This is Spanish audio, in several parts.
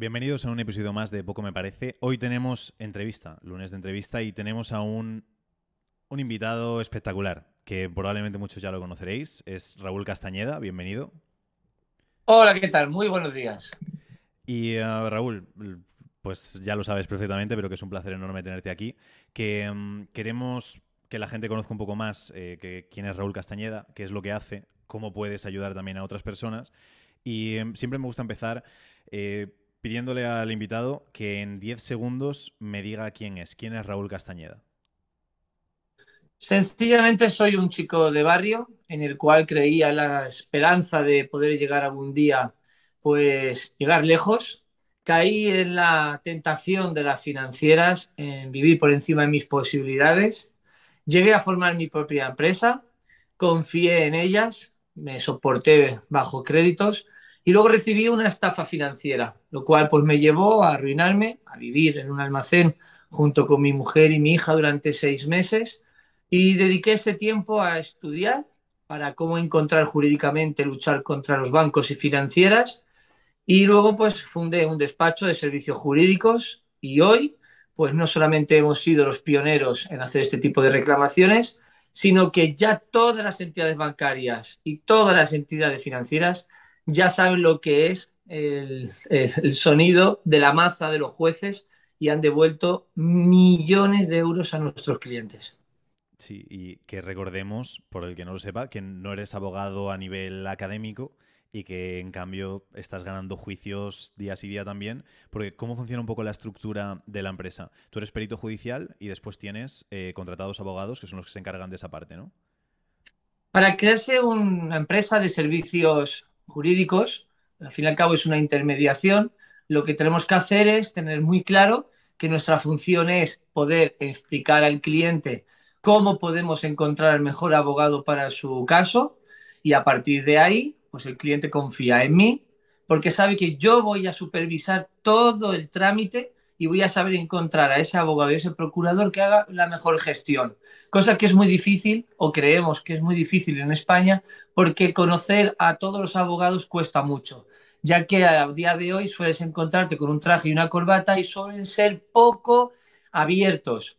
Bienvenidos a un episodio más de Poco Me Parece. Hoy tenemos entrevista, lunes de entrevista, y tenemos a un, un invitado espectacular, que probablemente muchos ya lo conoceréis. Es Raúl Castañeda, bienvenido. Hola, ¿qué tal? Muy buenos días. Y uh, Raúl, pues ya lo sabes perfectamente, pero que es un placer enorme tenerte aquí. Que um, queremos que la gente conozca un poco más eh, que, quién es Raúl Castañeda, qué es lo que hace, cómo puedes ayudar también a otras personas. Y um, siempre me gusta empezar eh, pidiéndole al invitado que en 10 segundos me diga quién es, quién es Raúl Castañeda. Sencillamente soy un chico de barrio en el cual creía la esperanza de poder llegar algún día, pues llegar lejos. Caí en la tentación de las financieras, en vivir por encima de mis posibilidades. Llegué a formar mi propia empresa, confié en ellas, me soporté bajo créditos y luego recibí una estafa financiera, lo cual pues me llevó a arruinarme, a vivir en un almacén junto con mi mujer y mi hija durante seis meses. Y dediqué ese tiempo a estudiar para cómo encontrar jurídicamente, luchar contra los bancos y financieras. Y luego pues fundé un despacho de servicios jurídicos. Y hoy pues no solamente hemos sido los pioneros en hacer este tipo de reclamaciones, sino que ya todas las entidades bancarias y todas las entidades financieras ya saben lo que es el, el, sonido de la maza de los jueces y han devuelto millones de euros a nuestros clientes. Sí, y que recordemos, por el que no lo sepa, que no eres abogado a nivel académico y que en cambio estás ganando juicios día sí día también, porque ¿cómo funciona un poco la estructura de la empresa? Tú eres perito judicial y después tienes eh, contratados abogados que son los que se encargan de esa parte, ¿no? Para crearse una empresa de servicios jurídicos, al fin y al cabo es una intermediación, lo que tenemos que hacer es tener muy claro que nuestra función es poder explicar al cliente cómo podemos encontrar el mejor abogado para su caso y a partir de ahí, pues el cliente confía en mí porque sabe que yo voy a supervisar todo el trámite y voy a saber encontrar a ese abogado y ese procurador que haga la mejor gestión. Cosa que es muy difícil, o creemos que es muy difícil en España, porque conocer a todos los abogados cuesta mucho, ya que a día de hoy sueles encontrarte con un traje y una corbata y suelen ser poco abiertos,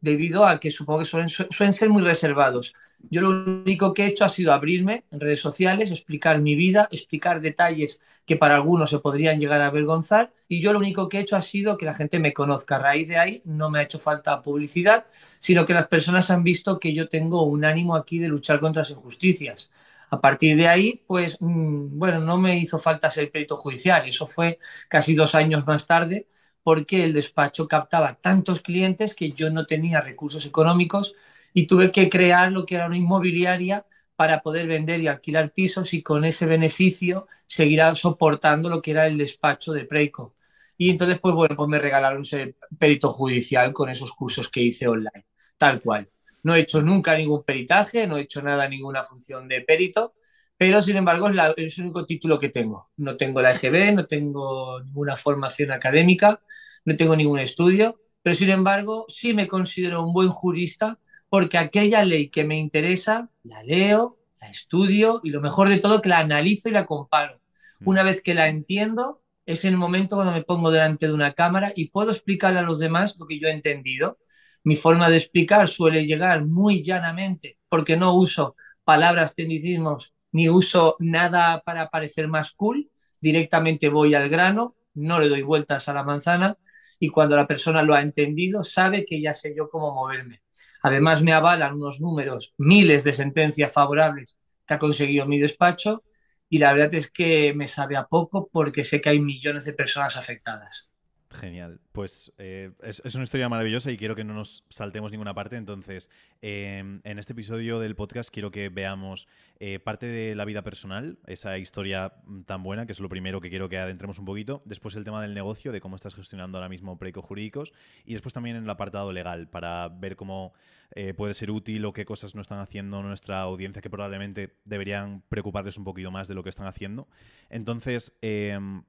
debido a que supongo que suelen, suelen ser muy reservados. Yo lo único que he hecho ha sido abrirme en redes sociales, explicar mi vida, explicar detalles que para algunos se podrían llegar a avergonzar y yo lo único que he hecho ha sido que la gente me conozca. A raíz de ahí no me ha hecho falta publicidad, sino que las personas han visto que yo tengo un ánimo aquí de luchar contra las injusticias. A partir de ahí, pues, mmm, bueno, no me hizo falta ser perito judicial. Eso fue casi dos años más tarde porque el despacho captaba tantos clientes que yo no tenía recursos económicos y tuve que crear lo que era una inmobiliaria para poder vender y alquilar pisos y con ese beneficio seguir soportando lo que era el despacho de Preco. Y entonces, pues bueno, pues me regalaron ser perito judicial con esos cursos que hice online, tal cual. No he hecho nunca ningún peritaje, no he hecho nada, ninguna función de perito, pero sin embargo es, la, es el único título que tengo. No tengo la EGB, no tengo ninguna formación académica, no tengo ningún estudio, pero sin embargo sí me considero un buen jurista porque aquella ley que me interesa la leo, la estudio y lo mejor de todo que la analizo y la comparo. Una vez que la entiendo, es el momento cuando me pongo delante de una cámara y puedo explicarle a los demás lo que yo he entendido. Mi forma de explicar suele llegar muy llanamente porque no uso palabras, tecnicismos, ni uso nada para parecer más cool. Directamente voy al grano, no le doy vueltas a la manzana y cuando la persona lo ha entendido sabe que ya sé yo cómo moverme. Además, me avalan unos números, miles de sentencias favorables que ha conseguido mi despacho y la verdad es que me sabe a poco porque sé que hay millones de personas afectadas. Genial. Pues eh, es, una historia maravillosa y quiero que no nos saltemos ninguna parte. Entonces, eh, en este episodio del podcast quiero que veamos eh, parte de la vida personal, esa historia tan buena, que es lo primero que quiero que adentremos un poquito. Después el tema del negocio, de cómo estás gestionando ahora mismo Preco Jurídicos. Y después también en el apartado legal, para ver cómo eh, puede ser útil o qué cosas no están haciendo nuestra audiencia que probablemente deberían preocuparles un poquito más de lo que están haciendo. Entonces, em,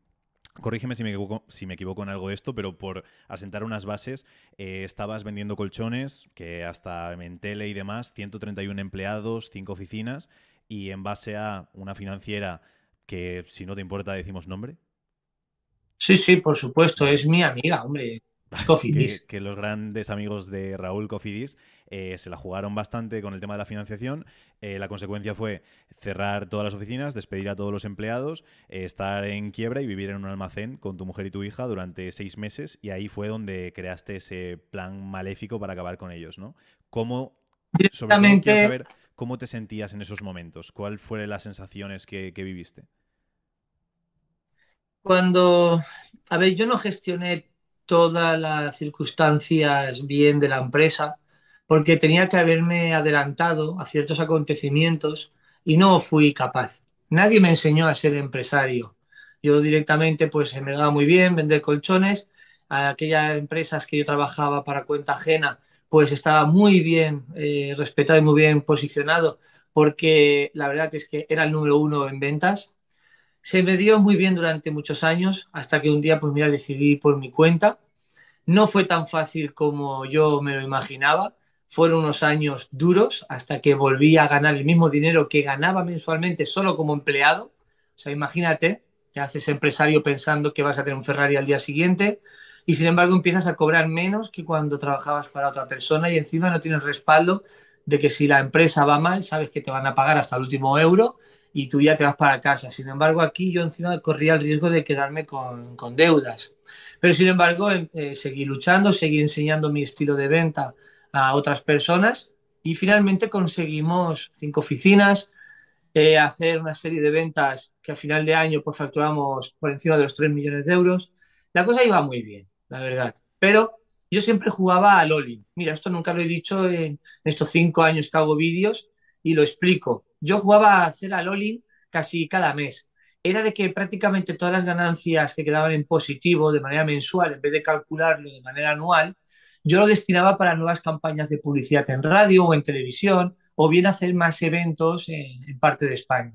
Corrígeme si me, equivoco, si me equivoco en algo de esto, pero por asentar unas bases, eh, estabas vendiendo colchones, que hasta en tele y demás, 131 empleados, 5 oficinas, y en base a una financiera que, si no te importa, decimos nombre. Sí, sí, por supuesto, es mi amiga, hombre. Que, que, los grandes amigos de Raúl Cofidis eh, se la jugaron bastante con el tema de la financiación. Eh, la consecuencia fue cerrar todas las oficinas, despedir a todos los empleados, eh, estar en quiebra y vivir en un almacén con tu mujer y tu hija durante seis meses. Y ahí fue donde creaste ese plan maléfico para acabar con ellos, ¿no? ¿Cómo, sobre todo, quiero saber cómo te sentías en esos momentos? ¿Cuáles fueron las sensaciones que viviste? Cuando, a ver, yo no gestioné todas las circunstancias bien de la empresa, porque tenía que haberme adelantado a ciertos acontecimientos y no fui capaz. Nadie me enseñó a ser empresario. Yo directamente pues me daba muy bien vender colchones. A aquellas empresas que yo trabajaba para cuenta ajena pues estaba muy bien eh, respetado y muy bien posicionado porque la verdad es que era el número uno en ventas. Se me dio muy bien durante muchos años hasta que un día pues mira decidí por mi cuenta no fue tan fácil como yo me lo imaginaba. Fueron unos años duros hasta que volví a ganar el mismo dinero que ganaba mensualmente solo como empleado. O sea, imagínate, te haces empresario pensando que vas a tener un Ferrari al día siguiente y sin embargo empiezas a cobrar menos que cuando trabajabas para otra persona y encima no tienes respaldo de que si la empresa va mal, sabes que te van a pagar hasta el último euro y tú ya te vas para casa. Sin embargo, aquí yo encima corría el riesgo de quedarme con, con deudas. Pero sin embargo, em, eh, seguí luchando, seguí enseñando mi estilo de venta a otras personas y finalmente conseguimos cinco oficinas, eh, hacer una serie de ventas que a final de año pues, facturamos por encima de los 3 millones de euros. La cosa iba muy bien, la verdad. Pero yo siempre jugaba al all Mira, esto nunca lo he dicho en estos cinco años que hago vídeos y lo explico. Yo jugaba a hacer al all casi cada mes era de que prácticamente todas las ganancias que quedaban en positivo de manera mensual, en vez de calcularlo de manera anual, yo lo destinaba para nuevas campañas de publicidad en radio o en televisión, o bien hacer más eventos en, parte de España.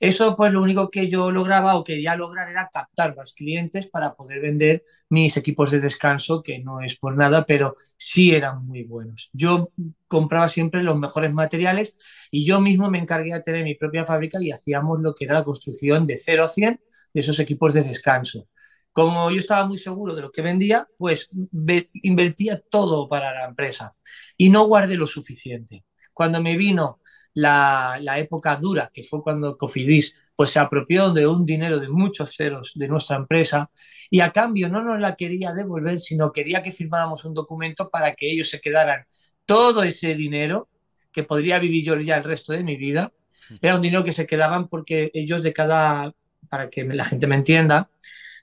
Eso, pues lo único que yo lograba o quería lograr era captar más clientes para poder vender mis equipos de descanso, que no es por nada, pero sí eran muy buenos. Yo compraba siempre los mejores materiales y yo mismo me encargué de tener mi propia fábrica y hacíamos lo que era la construcción de 0 a 100 de esos equipos de descanso. Como yo estaba muy seguro de lo que vendía, pues invertía todo para la empresa y no guardé lo suficiente. Cuando me vino la, época dura, que fue cuando Cofidis pues se apropió de un dinero de muchos ceros de nuestra empresa y a cambio no nos la quería devolver, sino quería que firmáramos un documento para que ellos se quedaran todo ese dinero que podría vivir yo ya el resto de mi vida. Era un dinero que se quedaban porque ellos de cada, para que la gente me entienda,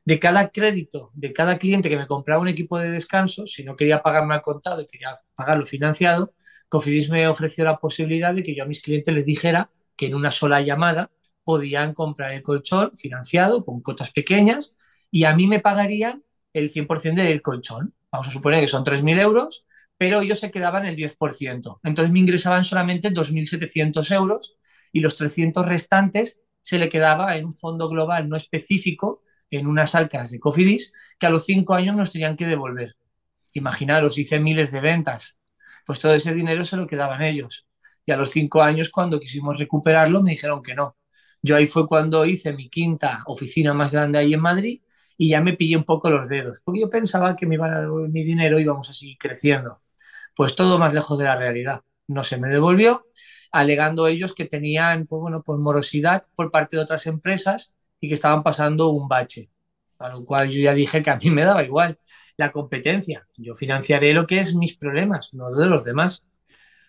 de cada crédito, de cada cliente que me compraba un equipo de descanso, si no quería pagarme al contado y quería pagarlo financiado, Cofidis me ofreció la posibilidad de que yo a mis clientes les dijera que en una sola llamada podían comprar el colchón financiado con cotas pequeñas y a mí me pagarían el 100% del colchón. Vamos a suponer que son 3.000 euros, pero ellos se quedaban el 10%. Entonces me ingresaban solamente 2.700 euros y los 300 restantes se le quedaba en un fondo global no específico, en unas alcas de Cofidis, que a los cinco años nos tenían que devolver. Imaginaros, hice miles de ventas pues todo ese dinero se lo quedaban ellos. Y a los cinco años, cuando quisimos recuperarlo, me dijeron que no. Yo ahí fue cuando hice mi quinta oficina más grande ahí en Madrid y ya me pillé un poco los dedos, porque yo pensaba que me iban a devolver mi dinero y íbamos a seguir creciendo. Pues todo más lejos de la realidad. No se me devolvió, alegando ellos que tenían, pues bueno, pues morosidad por parte de otras empresas y que estaban pasando un bache. A lo cual yo ya dije que a mí me daba igual la competencia. Yo financiaré lo que es mis problemas, no de los demás.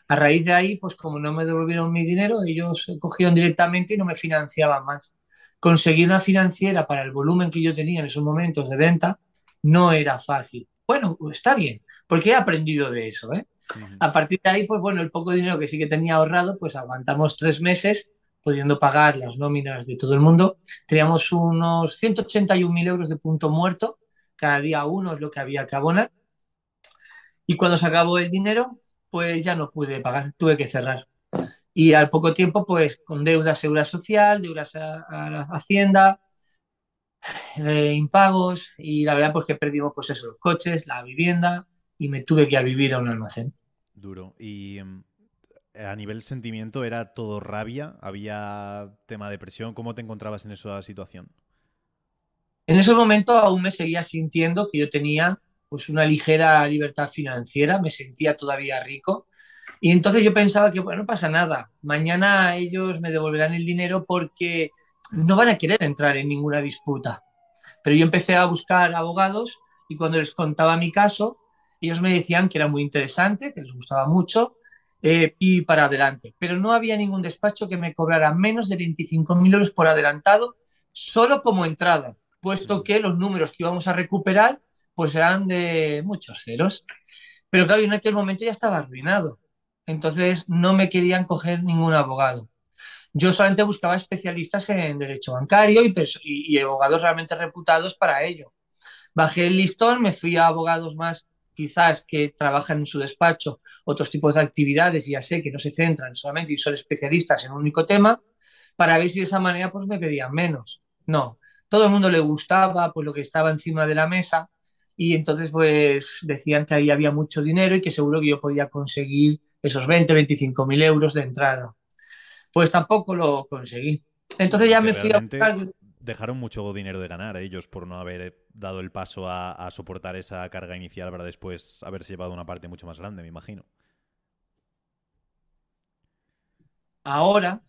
A raíz de ahí, pues como no me devolvieron mi dinero, ellos cogieron directamente y no me financiaban más. Conseguir una financiera para el volumen que yo tenía en esos momentos de venta no era fácil. Bueno, está bien, porque he aprendido de eso. ¿eh? A partir de ahí, pues bueno, el poco dinero que sí que tenía ahorrado, pues aguantamos tres meses pudiendo pagar las nóminas de todo el mundo. Teníamos unos 181.000 euros de punto muerto cada día uno es lo que había que abonar. Y cuando se acabó el dinero, pues ya no pude pagar, tuve que cerrar. Y al poco tiempo, pues con deudas seguridad social, deudas a, la hacienda, eh, impagos, y la verdad, pues que perdimos pues eso, los coches, la vivienda, y me tuve que ir a vivir a un almacén. Duro. Y em, a nivel sentimiento, ¿era todo rabia? ¿Había tema de depresión? ¿Cómo te encontrabas en esa situación? En ese momento aún me seguía sintiendo que yo tenía pues una ligera libertad financiera, me sentía todavía rico. Y entonces yo pensaba que, bueno, no pasa nada, mañana ellos me devolverán el dinero porque no van a querer entrar en ninguna disputa. Pero yo empecé a buscar abogados y cuando les contaba mi caso, ellos me decían que era muy interesante, que les gustaba mucho eh, y para adelante. Pero no había ningún despacho que me cobrara menos de 25.000 euros por adelantado solo como entrada, puesto que los números que íbamos a recuperar pues eran de muchos ceros. Pero claro, en aquel momento ya estaba arruinado. Entonces no me querían coger ningún abogado. Yo solamente buscaba especialistas en derecho bancario y, y, abogados realmente reputados para ello. Bajé el listón, me fui a abogados más quizás que trabajan en su despacho otros tipos de actividades ya sé que no se centran solamente y son especialistas en un único tema, para ver si de esa manera pues me pedían menos. No, todo el mundo le gustaba pues lo que estaba encima de la mesa y entonces pues decían que ahí había mucho dinero y que seguro que yo podía conseguir esos 20, 25 mil euros de entrada. Pues tampoco lo conseguí. Entonces ya me fui a Dejaron mucho dinero de ganar ellos por no haber dado el paso a, soportar esa carga inicial para después haberse llevado una parte mucho más grande, me imagino. Ahora,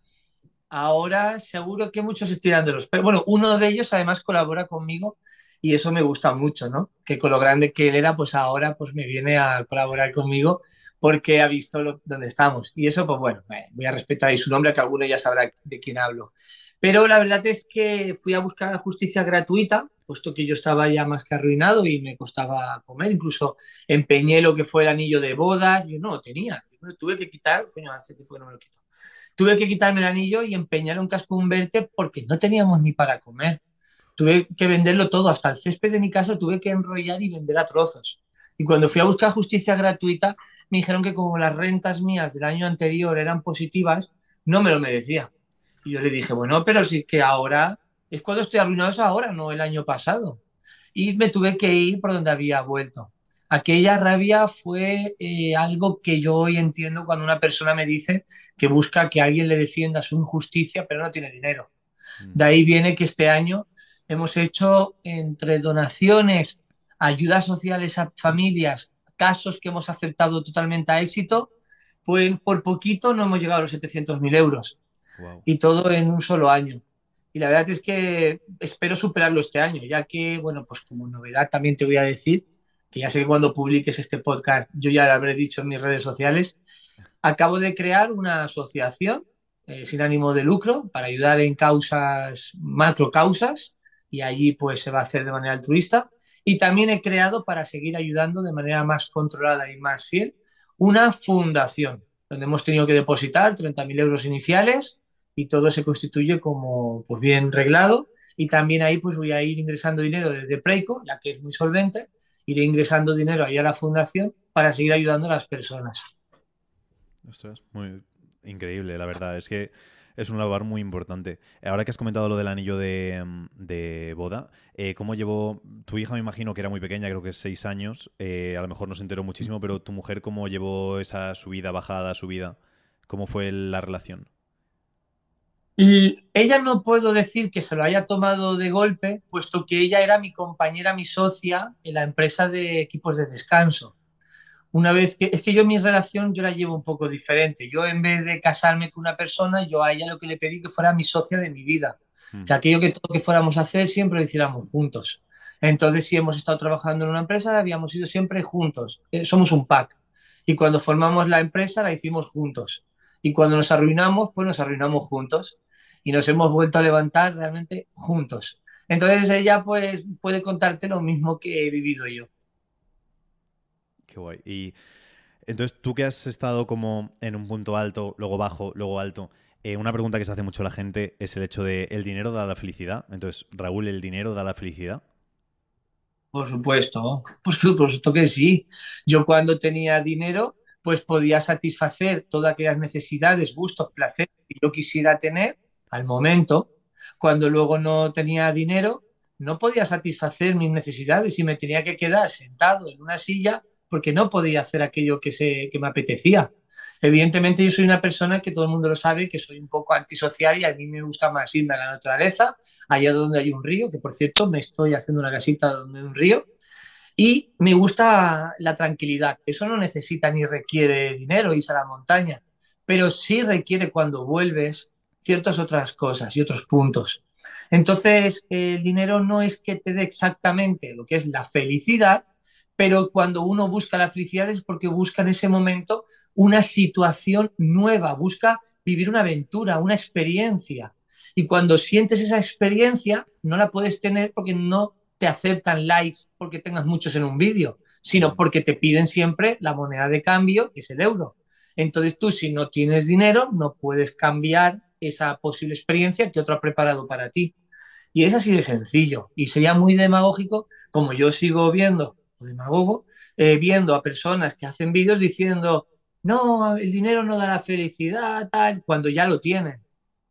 ahora seguro que muchos estoy los... Pero bueno, uno de ellos además colabora conmigo y eso me gusta mucho, ¿no? Que con lo grande que él era, pues ahora pues me viene a colaborar conmigo porque ha visto dónde estamos. Y eso, pues bueno, voy a respetar ahí su nombre, que alguno ya sabrá de quién hablo. Pero la verdad es que fui a buscar justicia gratuita, puesto que yo estaba ya más que arruinado y me costaba comer. Incluso empeñé lo que fue el anillo de bodas. Yo no lo tenía. Yo tuve que quitar, coño, hace tiempo que no me lo quito. Tuve que quitarme el anillo y empeñar un casco Humberto porque no teníamos ni para comer tuve que venderlo todo, hasta el césped de mi casa tuve que enrollar y vender a trozos. Y cuando fui a buscar justicia gratuita, me dijeron que como las rentas mías del año anterior eran positivas, no me lo merecía. Y yo le dije, bueno, pero sí que ahora es cuando estoy arruinado, es ahora, no el año pasado. Y me tuve que ir por donde había vuelto. Aquella rabia fue eh, algo que yo hoy entiendo cuando una persona me dice que busca que alguien le defienda su injusticia, pero no tiene dinero. Mm. De ahí viene que este año Hemos hecho entre donaciones, ayudas sociales a familias, casos que hemos aceptado totalmente a éxito, pues por poquito no hemos llegado a los 700.000 euros. Y todo en un solo año. Y la verdad es que espero superarlo este año, ya que, bueno, pues como novedad también te voy a decir, que ya sé que cuando publiques este podcast yo ya lo habré dicho en mis redes sociales, acabo de crear una asociación eh, sin ánimo de lucro para ayudar en causas, macro causas, y allí pues se va a hacer de manera altruista. Y también he creado para seguir ayudando de manera más controlada y más fiel una fundación donde hemos tenido que depositar 30.000 euros iniciales y todo se constituye como pues bien reglado y también ahí pues voy a ir ingresando dinero desde Preico, ya que es muy solvente, iré ingresando dinero ahí a la fundación para seguir ayudando a las personas. Ostras, muy increíble, la verdad. Es que es un labor muy importante. Ahora que has comentado lo del anillo de, mm, boda, eh, ¿cómo llevó tu hija? Me imagino que era muy pequeña, creo que seis años. Eh, a lo mejor no se enteró muchísimo, pero tu mujer, ¿cómo llevó esa subida, bajada, subida? ¿Cómo fue la relación? Ella no puedo decir que se lo haya tomado de golpe, puesto que ella era mi compañera, mi socia en la empresa de equipos de descanso una vez que es que yo mi relación yo la llevo un poco diferente. Yo en vez de casarme con una persona, yo a ella lo que le pedí que fuera mi socia de mi vida, mm. que aquello que todo que fuéramos a hacer siempre lo hiciéramos juntos. Entonces, si hemos estado trabajando en una empresa, habíamos ido siempre juntos. Eh, somos un pack. Y cuando formamos la empresa, la hicimos juntos. Y cuando nos arruinamos, pues nos arruinamos juntos. Y nos hemos vuelto a levantar realmente juntos. Entonces, ella pues puede contarte lo mismo que he vivido yo. Qué guay. Y entonces, tú que has estado como en un punto alto, luego bajo, luego alto, eh, una pregunta que se hace mucho la gente es el hecho de ¿el dinero da la felicidad? Entonces, Raúl, ¿el dinero da la felicidad? Por supuesto, pues por supuesto que sí. Yo cuando tenía dinero, pues podía satisfacer todas aquellas necesidades, gustos, placeres que yo quisiera tener al momento. Cuando luego no tenía dinero, no podía satisfacer mis necesidades y me tenía que quedar sentado en una silla porque no podía hacer aquello que, se, que me apetecía. Evidentemente yo soy una persona que todo el mundo lo sabe, que soy un poco antisocial y a mí me gusta más irme a la naturaleza, allá donde hay un río, que por cierto me estoy haciendo una casita donde hay un río, y me gusta la tranquilidad. Eso no necesita ni requiere dinero, irse a la montaña, pero sí requiere cuando vuelves ciertas otras cosas y otros puntos. Entonces, el dinero no es que te dé exactamente lo que es la felicidad, pero cuando uno busca la felicidad es porque busca en ese momento una situación nueva, busca vivir una aventura, una experiencia. Y cuando sientes esa experiencia, no la puedes tener porque no te aceptan likes porque tengas muchos en un vídeo, sino porque te piden siempre la moneda de cambio, que es el euro. Entonces tú, si no tienes dinero, no puedes cambiar esa posible experiencia que otro ha preparado para ti. Y es así de sencillo. Y sería muy demagógico, como yo sigo viendo demagogo, eh, viendo a personas que hacen vídeos diciendo, no, el dinero no da la felicidad, tal, cuando ya lo tienen.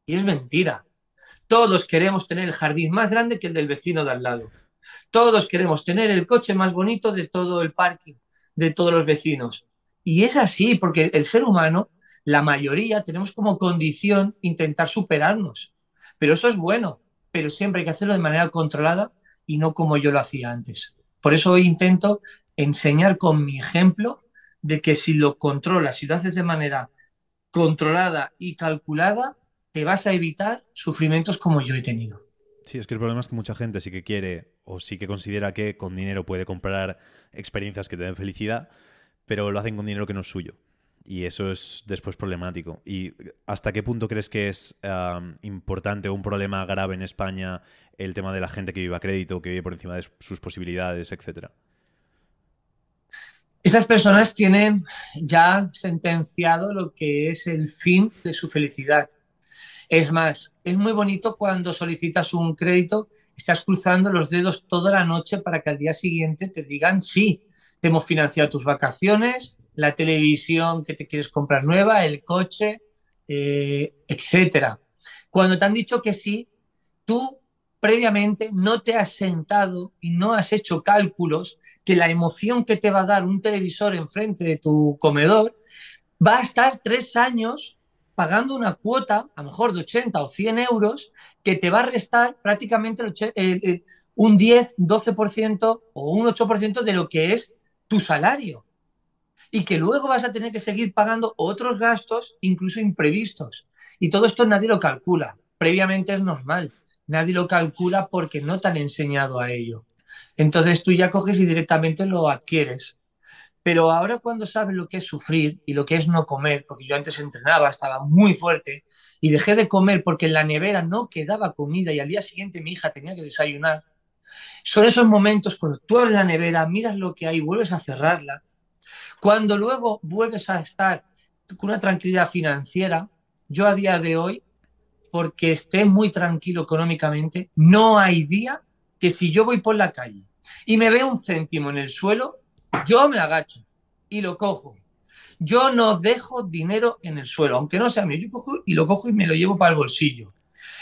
Y es mentira. Todos queremos tener el jardín más grande que el del vecino de al lado. Todos queremos tener el coche más bonito de todo el parque, de todos los vecinos. Y es así, porque el ser humano, la mayoría, tenemos como condición intentar superarnos. Pero eso es bueno, pero siempre hay que hacerlo de manera controlada y no como yo lo hacía antes. Por eso hoy intento enseñar con mi ejemplo de que si lo controlas, si lo haces de manera controlada y calculada, te vas a evitar sufrimientos como yo he tenido. Sí, es que el problema es que mucha gente sí que quiere o sí que considera que con dinero puede comprar experiencias que te den felicidad, pero lo hacen con dinero que no es suyo. Y eso es después problemático. ¿Y hasta qué punto crees que es importante o un problema grave en España el tema de la gente que vive a crédito, que vive por encima de sus posibilidades, etcétera? Esas personas tienen ya sentenciado lo que es el fin de su felicidad. Es más, es muy bonito cuando solicitas un crédito, estás cruzando los dedos toda la noche para que al día siguiente te digan sí, te hemos financiado tus vacaciones, la televisión que te quieres comprar nueva, el coche, eh, etcétera. Cuando te han dicho que sí, tú previamente no te has sentado y no has hecho cálculos que la emoción que te va a dar un televisor enfrente de tu comedor va a estar tres años pagando una cuota, a lo mejor de 80 o 100 euros, que te va a restar prácticamente un 10, 12% o un 8% de lo que es tu salario. Y que luego vas a tener que seguir pagando otros gastos, incluso imprevistos. Y todo esto nadie lo calcula. Previamente es normal nadie lo calcula porque no te han enseñado a ello. Entonces tú ya coges y directamente lo adquieres. Pero ahora cuando sabes lo que es sufrir y lo que es no comer, porque yo antes entrenaba, estaba muy fuerte, y dejé de comer porque en la nevera no quedaba comida y al día siguiente mi hija tenía que desayunar, son esos momentos cuando tú abres la nevera, miras lo que hay, vuelves a cerrarla, cuando luego vuelves a estar con una tranquilidad financiera, yo a día de hoy porque esté muy tranquilo económicamente, no hay día que si yo voy por la calle y me veo un céntimo en el suelo, yo me agacho y lo cojo. Yo no dejo dinero en el suelo, aunque no sea mío, yo cojo y lo cojo y me lo llevo para el bolsillo.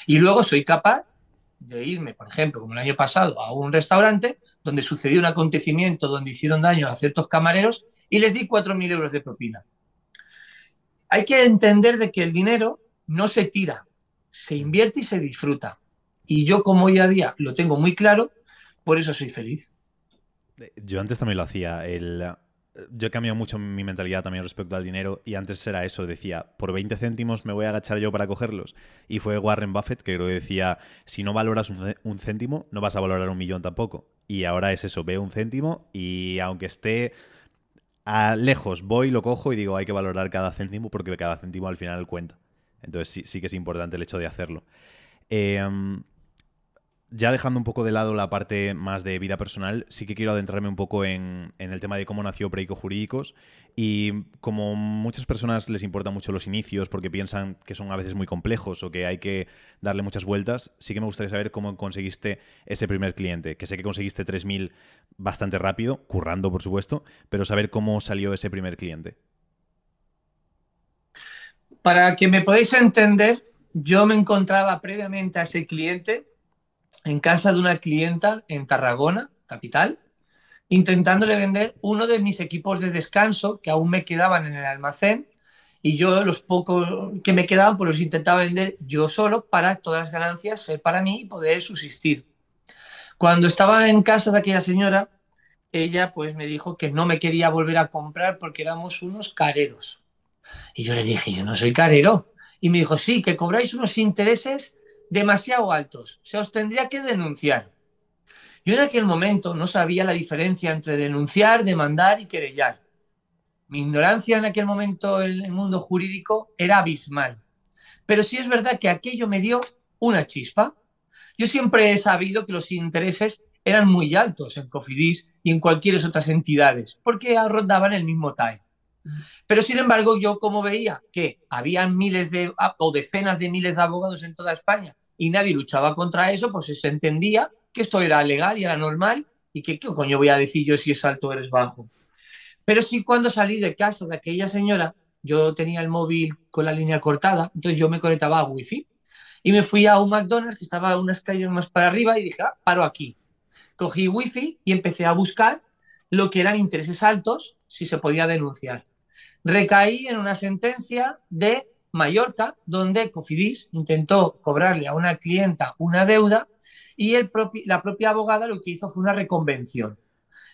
Y luego soy capaz de irme, por ejemplo, como el año pasado, a un restaurante donde sucedió un acontecimiento donde hicieron daño a ciertos camareros y les di 4.000 euros de propina. Hay que entender de que el dinero no se tira, se invierte y se disfruta. Y yo como hoy a día lo tengo muy claro, por eso soy feliz. Yo antes también lo hacía. El, yo he cambiado mucho mi mentalidad también respecto al dinero y antes era eso, decía, por 20 céntimos me voy a agachar yo para cogerlos. Y fue Warren Buffett que creo decía, si no valoras un céntimo, no vas a valorar un millón tampoco. Y ahora es eso, veo un céntimo y aunque esté lejos, voy, lo cojo y digo, hay que valorar cada céntimo porque cada céntimo al final cuenta. Entonces sí, sí que es importante el hecho de hacerlo. Em, ya dejando un poco de lado la parte más de vida personal, sí que quiero adentrarme un poco en, el tema de cómo nació Preico Jurídicos. Y como muchas personas les importan mucho los inicios porque piensan que son a veces muy complejos o que hay que darle muchas vueltas, sí que me gustaría saber cómo conseguiste ese primer cliente. Que sé que conseguiste 3.000 bastante rápido, currando por supuesto, pero saber cómo salió ese primer cliente. Para que me podáis entender, yo me encontraba previamente a ese cliente en casa de una clienta en Tarragona, capital, intentándole vender uno de mis equipos de descanso que aún me quedaban en el almacén y yo los pocos que me quedaban pues los intentaba vender yo solo para todas las ganancias ser para mí y poder subsistir. Cuando estaba en casa de aquella señora, ella pues me dijo que no me quería volver a comprar porque éramos unos careros. Y yo le dije, yo no soy carero. Y me dijo, sí, que cobráis unos intereses demasiado altos. Se os tendría que denunciar. Yo en aquel momento no sabía la diferencia entre denunciar, demandar y querellar. Mi ignorancia en aquel momento en el mundo jurídico era abismal. Pero sí es verdad que aquello me dio una chispa. Yo siempre he sabido que los intereses eran muy altos en Cofidis y en cualquier otras entidades, porque rondaban el mismo TAE. Pero sin embargo, yo como veía que había miles de o decenas de miles de abogados en toda España y nadie luchaba contra eso, pues se entendía que esto era legal y era normal y que qué coño voy a decir yo si es alto o eres bajo. Pero sí cuando salí de casa de aquella señora, yo tenía el móvil con la línea cortada, entonces yo me conectaba a wifi y me fui a un McDonald's que estaba unas calles más para arriba y dije, ah, paro aquí. Cogí wifi y empecé a buscar lo que eran intereses altos si se podía denunciar. Recaí en una sentencia de Mallorca donde Cofidis intentó cobrarle a una clienta una deuda y el la propia abogada lo que hizo fue una reconvención.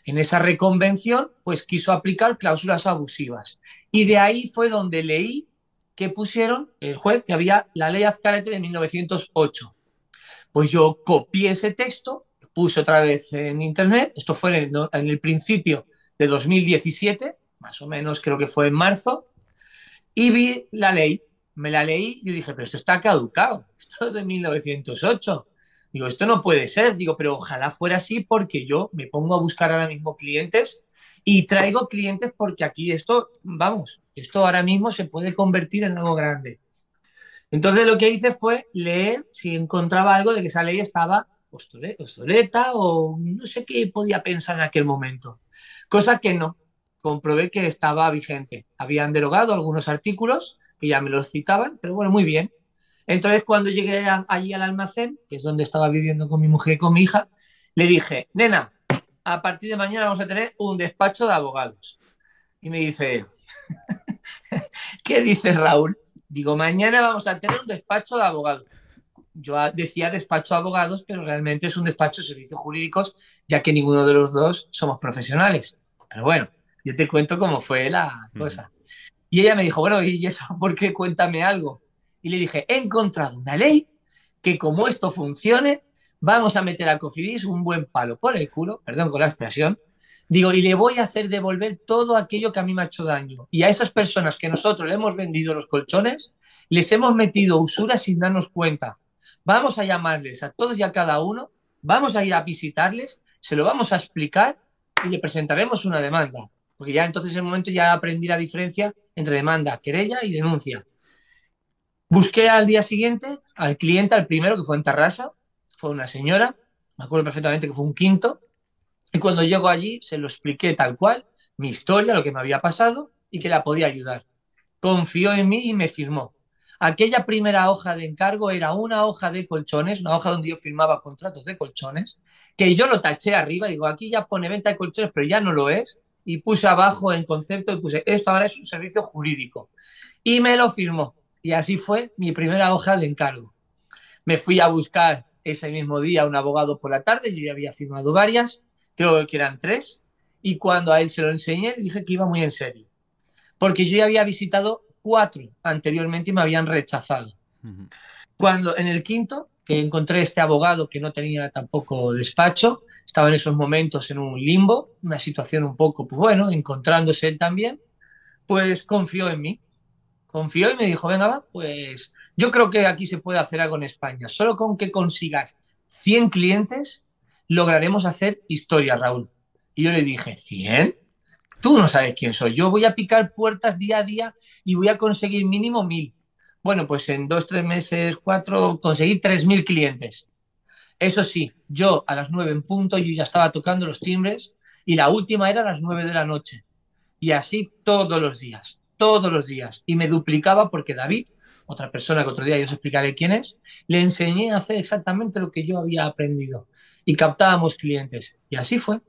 En esa reconvención, pues quiso aplicar cláusulas abusivas. Y de ahí fue donde leí que pusieron el juez que había la ley Azcárate de 1908. Pues yo copié ese texto, puse otra vez en internet, esto fue en el, en el principio de 2017, más o menos creo que fue en marzo, y vi la ley, me la leí y dije, pero esto está caducado, esto es de 1908. Digo, esto no puede ser, digo, pero ojalá fuera así porque yo me pongo a buscar ahora mismo clientes y traigo clientes porque aquí esto, vamos, esto ahora mismo se puede convertir en algo grande. Entonces lo que hice fue leer si encontraba algo de que esa ley estaba obsoleta o no sé qué podía pensar en aquel momento. Cosa que no, comprobé que estaba vigente. Habían derogado algunos artículos que ya me los citaban, pero bueno, muy bien. Entonces, cuando llegué allí al almacén, que es donde estaba viviendo con mi mujer y con mi hija, le dije, nena, a partir de mañana vamos a tener un despacho de abogados. Y me dice, ¿qué dice Raúl? Digo, mañana vamos a tener un despacho de abogados. Yo decía despacho de abogados, pero realmente es un despacho de servicios jurídicos, ya que ninguno de los dos somos profesionales. Pero bueno, yo te cuento cómo fue la cosa. Y ella me dijo, bueno, ¿y eso por qué? Cuéntame algo y le dije, he encontrado una ley que como esto funcione, vamos a meter a Cofidis un buen palo por el culo, perdón con la expresión, digo, y le voy a hacer devolver todo aquello que a mí me ha hecho daño. Y a esas personas que nosotros le hemos vendido los colchones, les hemos metido usura sin darnos cuenta. Vamos a llamarles a todos y a cada uno, vamos a ir a visitarles, se lo vamos a explicar y le presentaremos una demanda. Porque ya entonces en el momento ya aprendí la diferencia entre demanda, querella y denuncia. Busqué al día siguiente al cliente, al primero, que fue en Tarrasa, fue una señora, me acuerdo perfectamente que fue un quinto, y cuando llego allí se lo expliqué tal cual, mi historia, lo que me había pasado y que la podía ayudar. Confió en mí y me firmó. Aquella primera hoja de encargo era una hoja de colchones, una hoja donde yo firmaba contratos de colchones, que yo lo taché arriba, digo, aquí ya pone venta de colchones, pero ya no lo es, y puse abajo en concepto y puse, esto ahora es un servicio jurídico. Y me lo firmó. Y así fue mi primera hoja de encargo. Me fui a buscar ese mismo día un abogado por la tarde, yo ya había firmado varias, creo que eran tres, y cuando a él se lo enseñé, dije que iba muy en serio. Porque yo ya había visitado cuatro anteriormente y me habían rechazado. Cuando en el quinto, que encontré este abogado que no tenía tampoco despacho, estaba en esos momentos en un limbo, una situación un poco, pues bueno, encontrándose él también, pues confió en mí confió y me dijo, venga, va, pues yo creo que aquí se puede hacer algo en España. Solo con que consigas 100 clientes, lograremos hacer historia, Raúl. Y yo le dije, ¿100? Tú no sabes quién soy. Yo voy a picar puertas día a día y voy a conseguir mínimo mil. Bueno, pues en dos, tres meses, cuatro, conseguí tres mil clientes. Eso sí, yo a las nueve en punto, yo ya estaba tocando los timbres y la última era a las nueve de la noche. Y así todos los días todos los días y me duplicaba porque David, otra persona que otro día yo os explicaré quién es, le enseñé a hacer exactamente lo que yo había aprendido y captábamos clientes. Y así fue.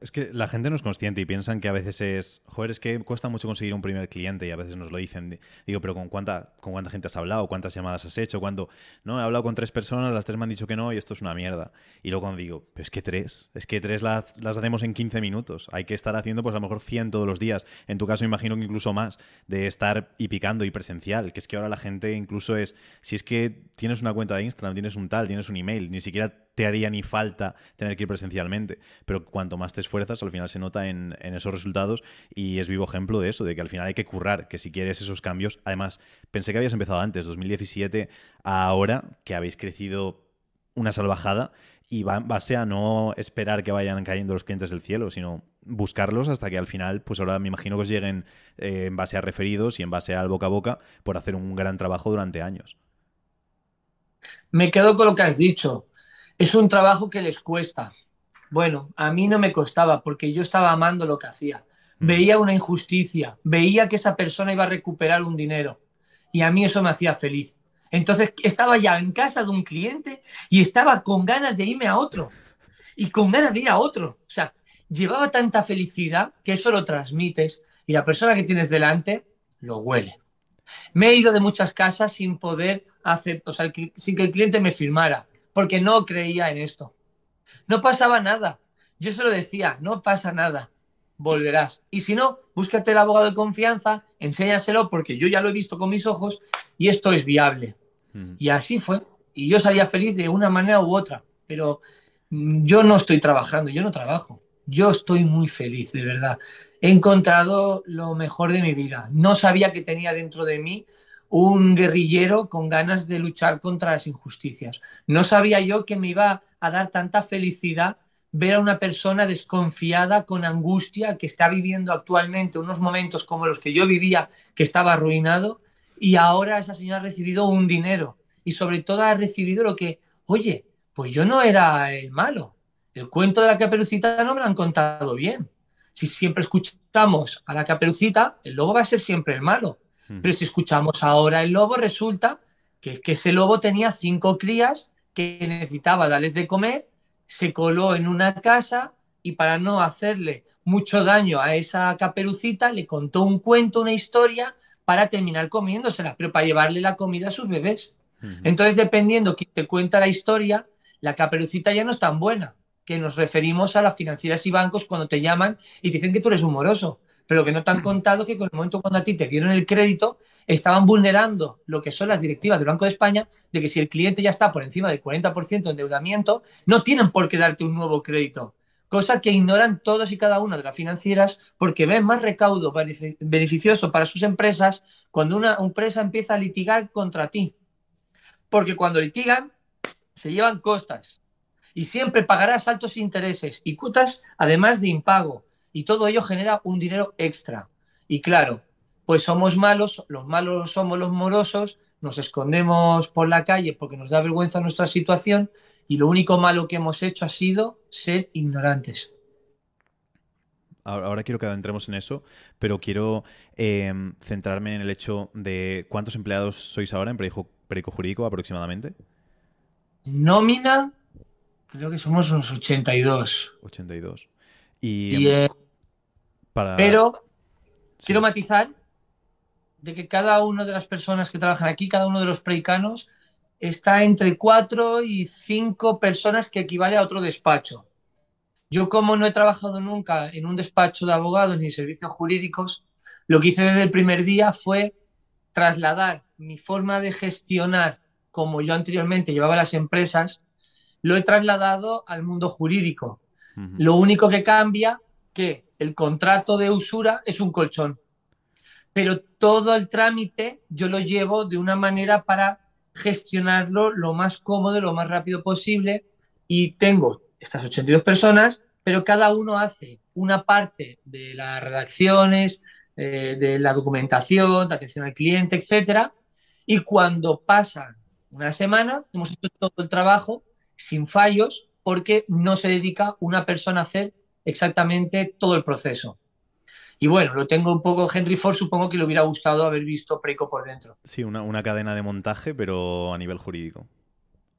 Es que la gente no es consciente y piensan que a veces es, joder, es que cuesta mucho conseguir un primer cliente y a veces nos lo dicen. Digo, pero ¿con cuánta, con cuánta gente has hablado? ¿Cuántas llamadas has hecho? ¿Cuánto? No, he hablado con tres personas, las tres me han dicho que no y esto es una mierda. Y luego cuando digo, pero es que tres, es que tres las, las hacemos en 15 minutos. Hay que estar haciendo pues a lo mejor 100 todos los días. En tu caso imagino que incluso más de estar y picando y presencial, que es que ahora la gente incluso es, si es que tienes una cuenta de Instagram, tienes un tal, tienes un email, ni siquiera te haría ni falta tener que ir presencialmente. Pero cuanto más te esfuerzas, al final se nota en, esos resultados y es vivo ejemplo de eso, de que al final hay que currar, que si quieres esos cambios, además, pensé que habías empezado antes, 2017 a ahora, que habéis crecido una salvajada y va en base a no esperar que vayan cayendo los clientes del cielo, sino buscarlos hasta que al final, pues ahora me imagino que os lleguen eh, en base a referidos y en base al boca a boca por hacer un gran trabajo durante años. Me quedo con lo que has dicho. Es un trabajo que les cuesta. Bueno, a mí no me costaba porque yo estaba amando lo que hacía. Mm. Veía una injusticia, veía que esa persona iba a recuperar un dinero y a mí eso me hacía feliz. Entonces estaba ya en casa de un cliente y estaba con ganas de irme a otro y con ganas de ir a otro. O sea, llevaba tanta felicidad que eso lo transmites y la persona que tienes delante lo huele. Me he ido de muchas casas sin poder hacer, o sea, sin que el cliente me firmara porque no creía en esto. No pasaba nada. Yo se lo decía, no pasa nada, volverás. Y si no, búscate el abogado de confianza, enséñaselo porque yo ya lo he visto con mis ojos y esto es viable. Y así fue. Y yo salía feliz de una manera u otra. Pero mm, yo no estoy trabajando, yo no trabajo. Yo estoy muy feliz, de verdad. He encontrado lo mejor de mi vida. No sabía que tenía dentro de mí un guerrillero con ganas de luchar contra las injusticias. No sabía yo que me iba a dar tanta felicidad ver a una persona desconfiada, con angustia, que está viviendo actualmente unos momentos como los que yo vivía, que estaba arruinado, y ahora esa señora ha recibido un dinero y sobre todo ha recibido lo que, oye, pues yo no era el malo. El cuento de la caperucita no me lo han contado bien. Si siempre escuchamos a la caperucita, el lobo va a ser siempre el malo. Pero si escuchamos ahora el lobo, resulta que, que ese lobo tenía cinco crías que necesitaba darles de comer, se coló en una casa y para no hacerle mucho daño a esa caperucita, le contó un cuento, una historia para terminar comiéndosela, pero para llevarle la comida a sus bebés. Entonces, dependiendo quién te cuenta la historia, la caperucita ya no es tan buena, que nos referimos a las financieras y bancos cuando te llaman y te dicen que tú eres humoroso pero que no te han contado que con el momento cuando a ti te dieron el crédito, estaban vulnerando lo que son las directivas del Banco de España, de que si el cliente ya está por encima del 40% de endeudamiento, no tienen por qué darte un nuevo crédito. Cosa que ignoran todos y cada una de las financieras porque ven más recaudo beneficioso para sus empresas cuando una empresa empieza a litigar contra ti. Porque cuando litigan, se llevan costas y siempre pagarás altos intereses y cuotas además de impago y todo ello genera un dinero extra. Y claro, pues somos malos, los malos somos los morosos, nos escondemos por la calle porque nos da vergüenza nuestra situación y lo único malo que hemos hecho ha sido ser ignorantes. Ahora quiero que adentremos en eso, pero quiero em, centrarme en el hecho de cuántos empleados sois ahora en Perico, Jurídico aproximadamente. Nómina, creo que somos unos 82. 82. Y, pero quiero matizar de que cada una de las personas que trabajan aquí, cada uno de los preicanos, está entre cuatro y cinco personas que equivale a otro despacho. Yo como no he trabajado nunca en un despacho de abogados ni servicios jurídicos, lo que hice desde el primer día fue trasladar mi forma de gestionar como yo anteriormente llevaba las empresas, lo he trasladado al mundo jurídico. Lo único que cambia que el contrato de usura es un colchón. Pero todo el trámite yo lo llevo de una manera para gestionarlo lo más cómodo, lo más rápido posible. Y tengo estas 82 personas, pero cada uno hace una parte de las redacciones, eh, de la documentación, de atención al cliente, etcétera. Y cuando pasan una semana, hemos hecho todo el trabajo sin fallos, porque no se dedica una persona a hacer exactamente todo el proceso. Y bueno, lo tengo un poco, Henry Ford supongo que le hubiera gustado haber visto Preco por dentro. Sí, una, cadena de montaje, pero a nivel jurídico.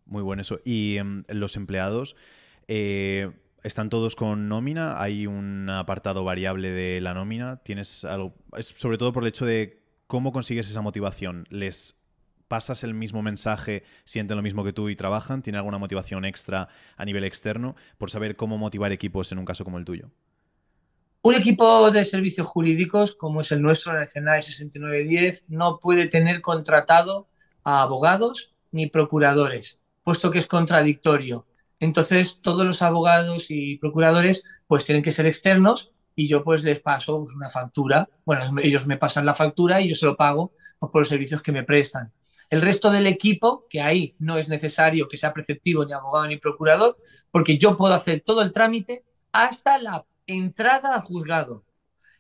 Muy bueno eso. Y em, los empleados, eh, ¿Están todos con nómina? ¿Hay un apartado variable de la nómina? ¿Tienes algo? Es sobre todo por el hecho de cómo consigues esa motivación. ¿Les pasas el mismo mensaje, sienten lo mismo que tú y trabajan? ¿Tiene alguna motivación extra a nivel externo por saber cómo motivar equipos en un caso como el tuyo? Un equipo de servicios jurídicos, como es el nuestro, la Nacional 6910, no puede tener contratado a abogados ni procuradores, puesto que es contradictorio. Entonces, todos los abogados y procuradores pues tienen que ser externos y yo pues les paso una factura. Bueno, ellos me pasan la factura y yo se lo pago por los servicios que me prestan. El resto del equipo, que ahí no es necesario que sea preceptivo ni abogado ni procurador, porque yo puedo hacer todo el trámite hasta la entrada al juzgado.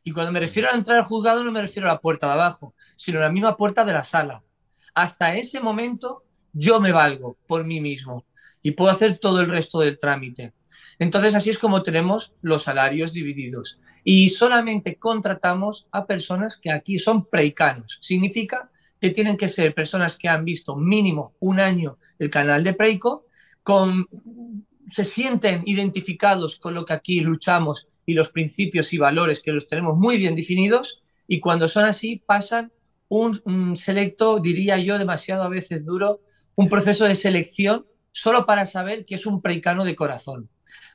Y cuando me refiero a entrar al juzgado no me refiero a la puerta de abajo, sino a la misma puerta de la sala. Hasta ese momento yo me valgo por mí mismo y puedo hacer todo el resto del trámite. Entonces así es como tenemos los salarios divididos. Y solamente contratamos a personas que aquí son preicanos. Significa que tienen que ser personas que han visto mínimo un año el canal de Preico, con, se sienten identificados con lo que aquí luchamos y los principios y valores que los tenemos muy bien definidos y cuando son así pasan un, selecto, diría yo, demasiado a veces duro, un proceso de selección solo para saber que es un preicano de corazón.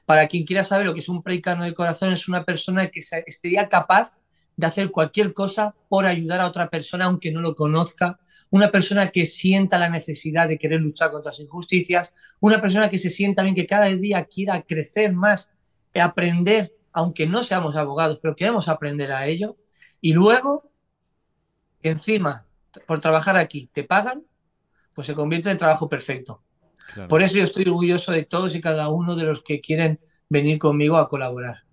Para quien quiera saber lo que es un preicano de corazón, es una persona que estaría capaz de hacer cualquier cosa por ayudar a otra persona, aunque no lo conozca, una persona que sienta la necesidad de querer luchar contra las injusticias, una persona que se sienta bien, que cada día quiera crecer más, aprender, aunque no seamos abogados, pero queremos aprender a ello, y luego, encima, por trabajar aquí, te pagan, pues se convierte en trabajo perfecto. Por eso yo estoy orgulloso de todos y cada uno de los que quieren venir conmigo a colaborar.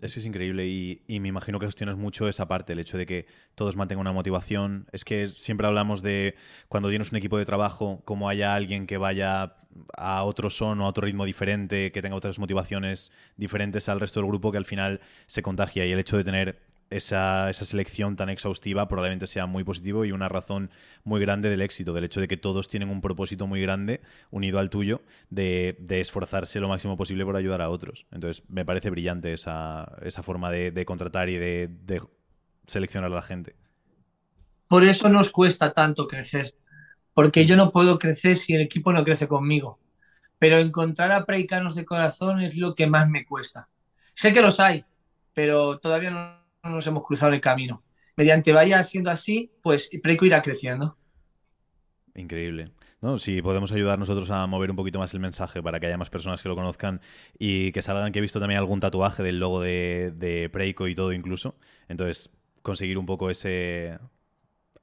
Es que es increíble y, me imagino que gestionas mucho esa parte, el hecho de que todos mantengan una motivación. Es que siempre hablamos de cuando tienes un equipo de trabajo, como haya alguien que vaya a otro son o a otro ritmo diferente, que tenga otras motivaciones diferentes al resto del grupo, que al final se contagia. Y el hecho de tener esa, selección tan exhaustiva probablemente sea muy positivo y una razón muy grande del éxito, del hecho de que todos tienen un propósito muy grande unido al tuyo de, esforzarse lo máximo posible por ayudar a otros. Entonces me parece brillante esa, forma de, contratar y de, de, seleccionar a la gente. Por eso nos cuesta tanto crecer, porque yo no puedo crecer si el equipo no crece conmigo. Pero encontrar a preicanos de corazón es lo que más me cuesta. Sé que los hay, pero todavía no nos hemos cruzado el camino. Mediante vaya siendo así, pues Preco irá creciendo. Increíble. No, si podemos ayudar nosotros a mover un poquito más el mensaje para que haya más personas que lo conozcan y que salgan, que he visto también algún tatuaje del logo de, de Preco y todo incluso. Entonces, conseguir un poco ese,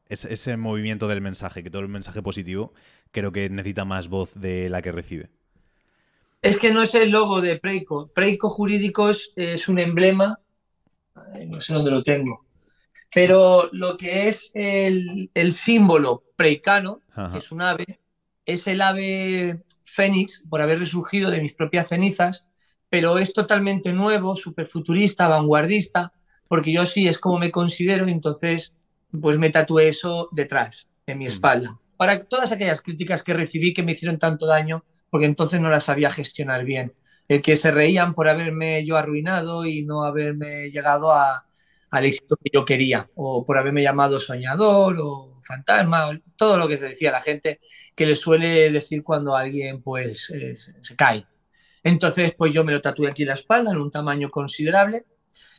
ese, ese, movimiento del mensaje, que todo el mensaje positivo, creo que necesita más voz de la que recibe. Es que no es el logo de Preco. Preco Jurídicos es un emblema no sé dónde lo tengo. Pero lo que es el, símbolo preicano, que es un ave, es el ave fénix, por haber resurgido de mis propias cenizas, pero es totalmente nuevo, súper futurista, vanguardista, porque yo sí es como me considero, entonces pues me tatué eso detrás, en mi espalda. Para todas aquellas críticas que recibí que me hicieron tanto daño, porque entonces no las sabía gestionar bien el que se reían por haberme yo arruinado y no haberme llegado a, al éxito que yo quería, o por haberme llamado soñador o fantasma, todo lo que se decía la gente que le suele decir cuando alguien pues eh, se, cae. Entonces, pues yo me lo tatué aquí la espalda en un tamaño considerable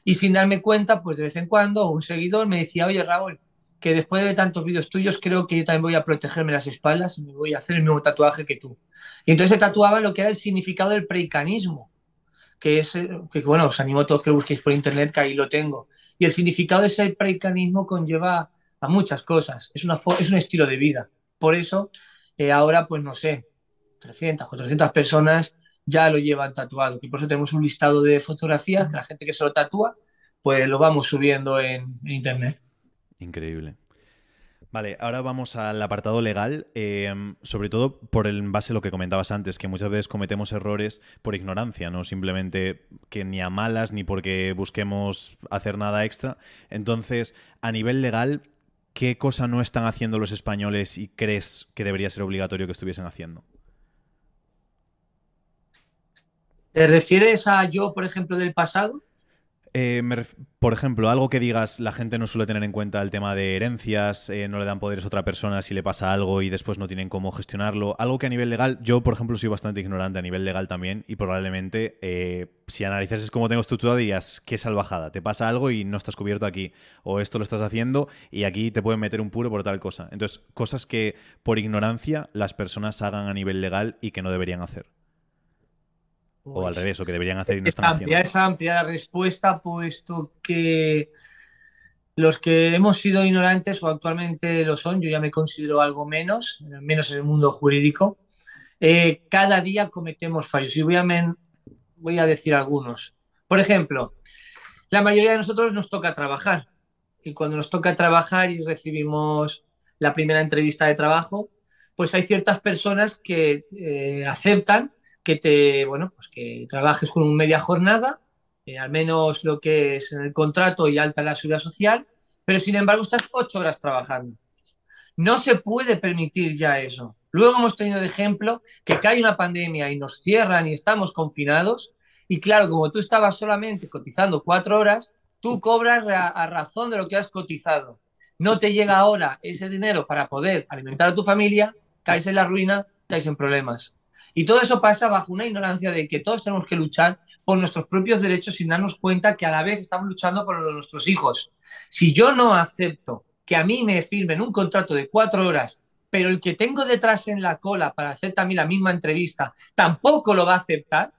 y sin darme cuenta, pues de vez en cuando un seguidor me decía, oye Raúl, que después de tantos vídeos tuyos creo que yo también voy a protegerme las espaldas y me voy a hacer el mismo tatuaje que tú. Y entonces se tatuaba lo que era el significado del preicanismo, que es, eh, que bueno, os animo a todos que lo busquéis por internet, que ahí lo tengo. Y el significado de ese preicanismo conlleva a muchas cosas, es, una, es un estilo de vida. Por eso, eh, ahora, pues no sé, 300, 400 personas ya lo llevan tatuado. Y por eso tenemos un listado de fotografías que la gente que se lo tatúa, pues lo vamos subiendo en internet. Increíble. Vale, ahora vamos al apartado legal, em, sobre todo por el base a lo que comentabas antes, que muchas veces cometemos errores por ignorancia, no simplemente que ni a malas ni porque busquemos hacer nada extra. Entonces, a nivel legal, ¿qué cosa no están haciendo los españoles y crees que debería ser obligatorio que estuviesen haciendo? ¿Te refieres a yo, por ejemplo, del pasado? Eh, por ejemplo, algo que digas, la gente no suele tener en cuenta el tema de herencias, eh, no le dan poderes a otra persona si le pasa algo y después no tienen cómo gestionarlo. Algo que a nivel legal, yo por ejemplo soy bastante ignorante a nivel legal también y probablemente eh, si analizases cómo tengo estructurado dirías, qué salvajada, te pasa algo y no estás cubierto aquí, o esto lo estás haciendo y aquí te pueden meter un puro por tal cosa. Entonces, cosas que por ignorancia las personas hagan a nivel legal y que no deberían hacer o al pues, revés, o que deberían hacer y no están amplia, Es amplia la respuesta, puesto que los que hemos sido ignorantes o actualmente lo son, yo ya me considero algo menos, menos en el mundo jurídico, eh, cada día cometemos fallos. Y voy a, voy a decir algunos. Por ejemplo, la mayoría de nosotros nos toca trabajar. Y cuando nos toca trabajar y recibimos la primera entrevista de trabajo, pues hay ciertas personas que eh, aceptan que te, bueno, pues que trabajes con un media jornada, eh, al menos lo que es el contrato y alta la seguridad social, pero sin embargo estás ocho horas trabajando. No se puede permitir ya eso. Luego hemos tenido de ejemplo que cae una pandemia y nos cierran y estamos confinados. Y claro, como tú estabas solamente cotizando cuatro horas, tú cobras a razón de lo que has cotizado. No te llega ahora ese dinero para poder alimentar a tu familia, caes en la ruina, caes en problemas. Y todo eso pasa bajo una ignorancia de que todos tenemos que luchar por nuestros propios derechos sin darnos cuenta que a la vez estamos luchando por los de nuestros hijos. Si yo no acepto que a mí me firmen un contrato de cuatro horas, pero el que tengo detrás en la cola para hacer también la misma entrevista tampoco lo va a aceptar,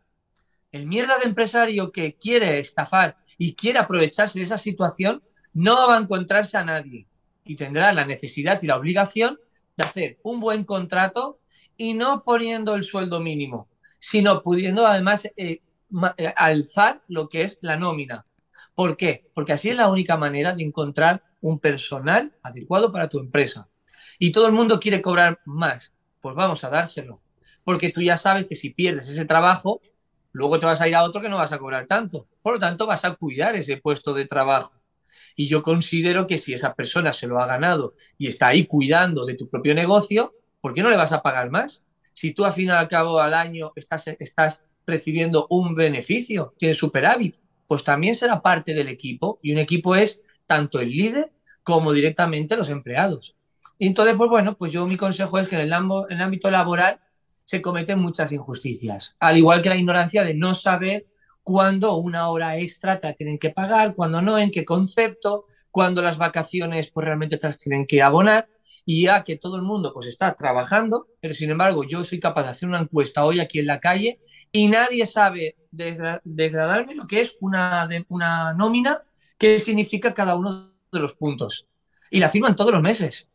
el mierda de empresario que quiere estafar y quiere aprovecharse de esa situación no va a encontrarse a nadie y tendrá la necesidad y la obligación de hacer un buen contrato y no poniendo el sueldo mínimo, sino pudiendo además eh, eh, alzar lo que es la nómina. ¿Por qué? Porque así es la única manera de encontrar un personal adecuado para tu empresa. Y todo el mundo quiere cobrar más. Pues vamos a dárselo. Porque tú ya sabes que si pierdes ese trabajo, luego te vas a ir a otro que no vas a cobrar tanto. Por lo tanto, vas a cuidar ese puesto de trabajo. Y yo considero que si esa persona se lo ha ganado y está ahí cuidando de tu propio negocio, ¿por qué no le vas a pagar más? Si tú al fin y al cabo al año estás, estás recibiendo un beneficio, tienes superávit, pues también será parte del equipo y un equipo es tanto el líder como directamente los empleados. Entonces, pues bueno, pues yo mi consejo es que en el, en el ámbito laboral se cometen muchas injusticias, al igual que la ignorancia de no saber cuándo una hora extra te la tienen que pagar, cuándo no, en qué concepto, cuándo las vacaciones pues realmente te las tienen que abonar y ya que todo el mundo pues está trabajando, pero sin embargo yo soy capaz de hacer una encuesta hoy aquí en la calle y nadie sabe degradarme lo que es una, una nómina, qué significa cada uno de los puntos. Y la firman todos los meses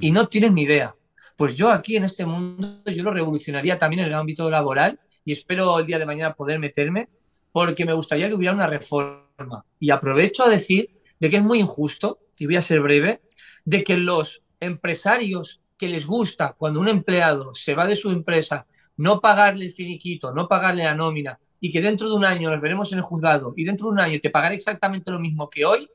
y no tienen ni idea. Pues yo aquí en este mundo yo lo revolucionaría también en el ámbito laboral y espero el día de mañana poder meterme porque me gustaría que hubiera una reforma. Y aprovecho a decir de que es muy injusto, y voy a ser breve, de que los empresarios que les gusta cuando un empleado se va de su empresa no pagarle el finiquito, no pagarle la nómina y que dentro de un año nos veremos en el juzgado y dentro de un año te pagaré exactamente lo mismo que hoy,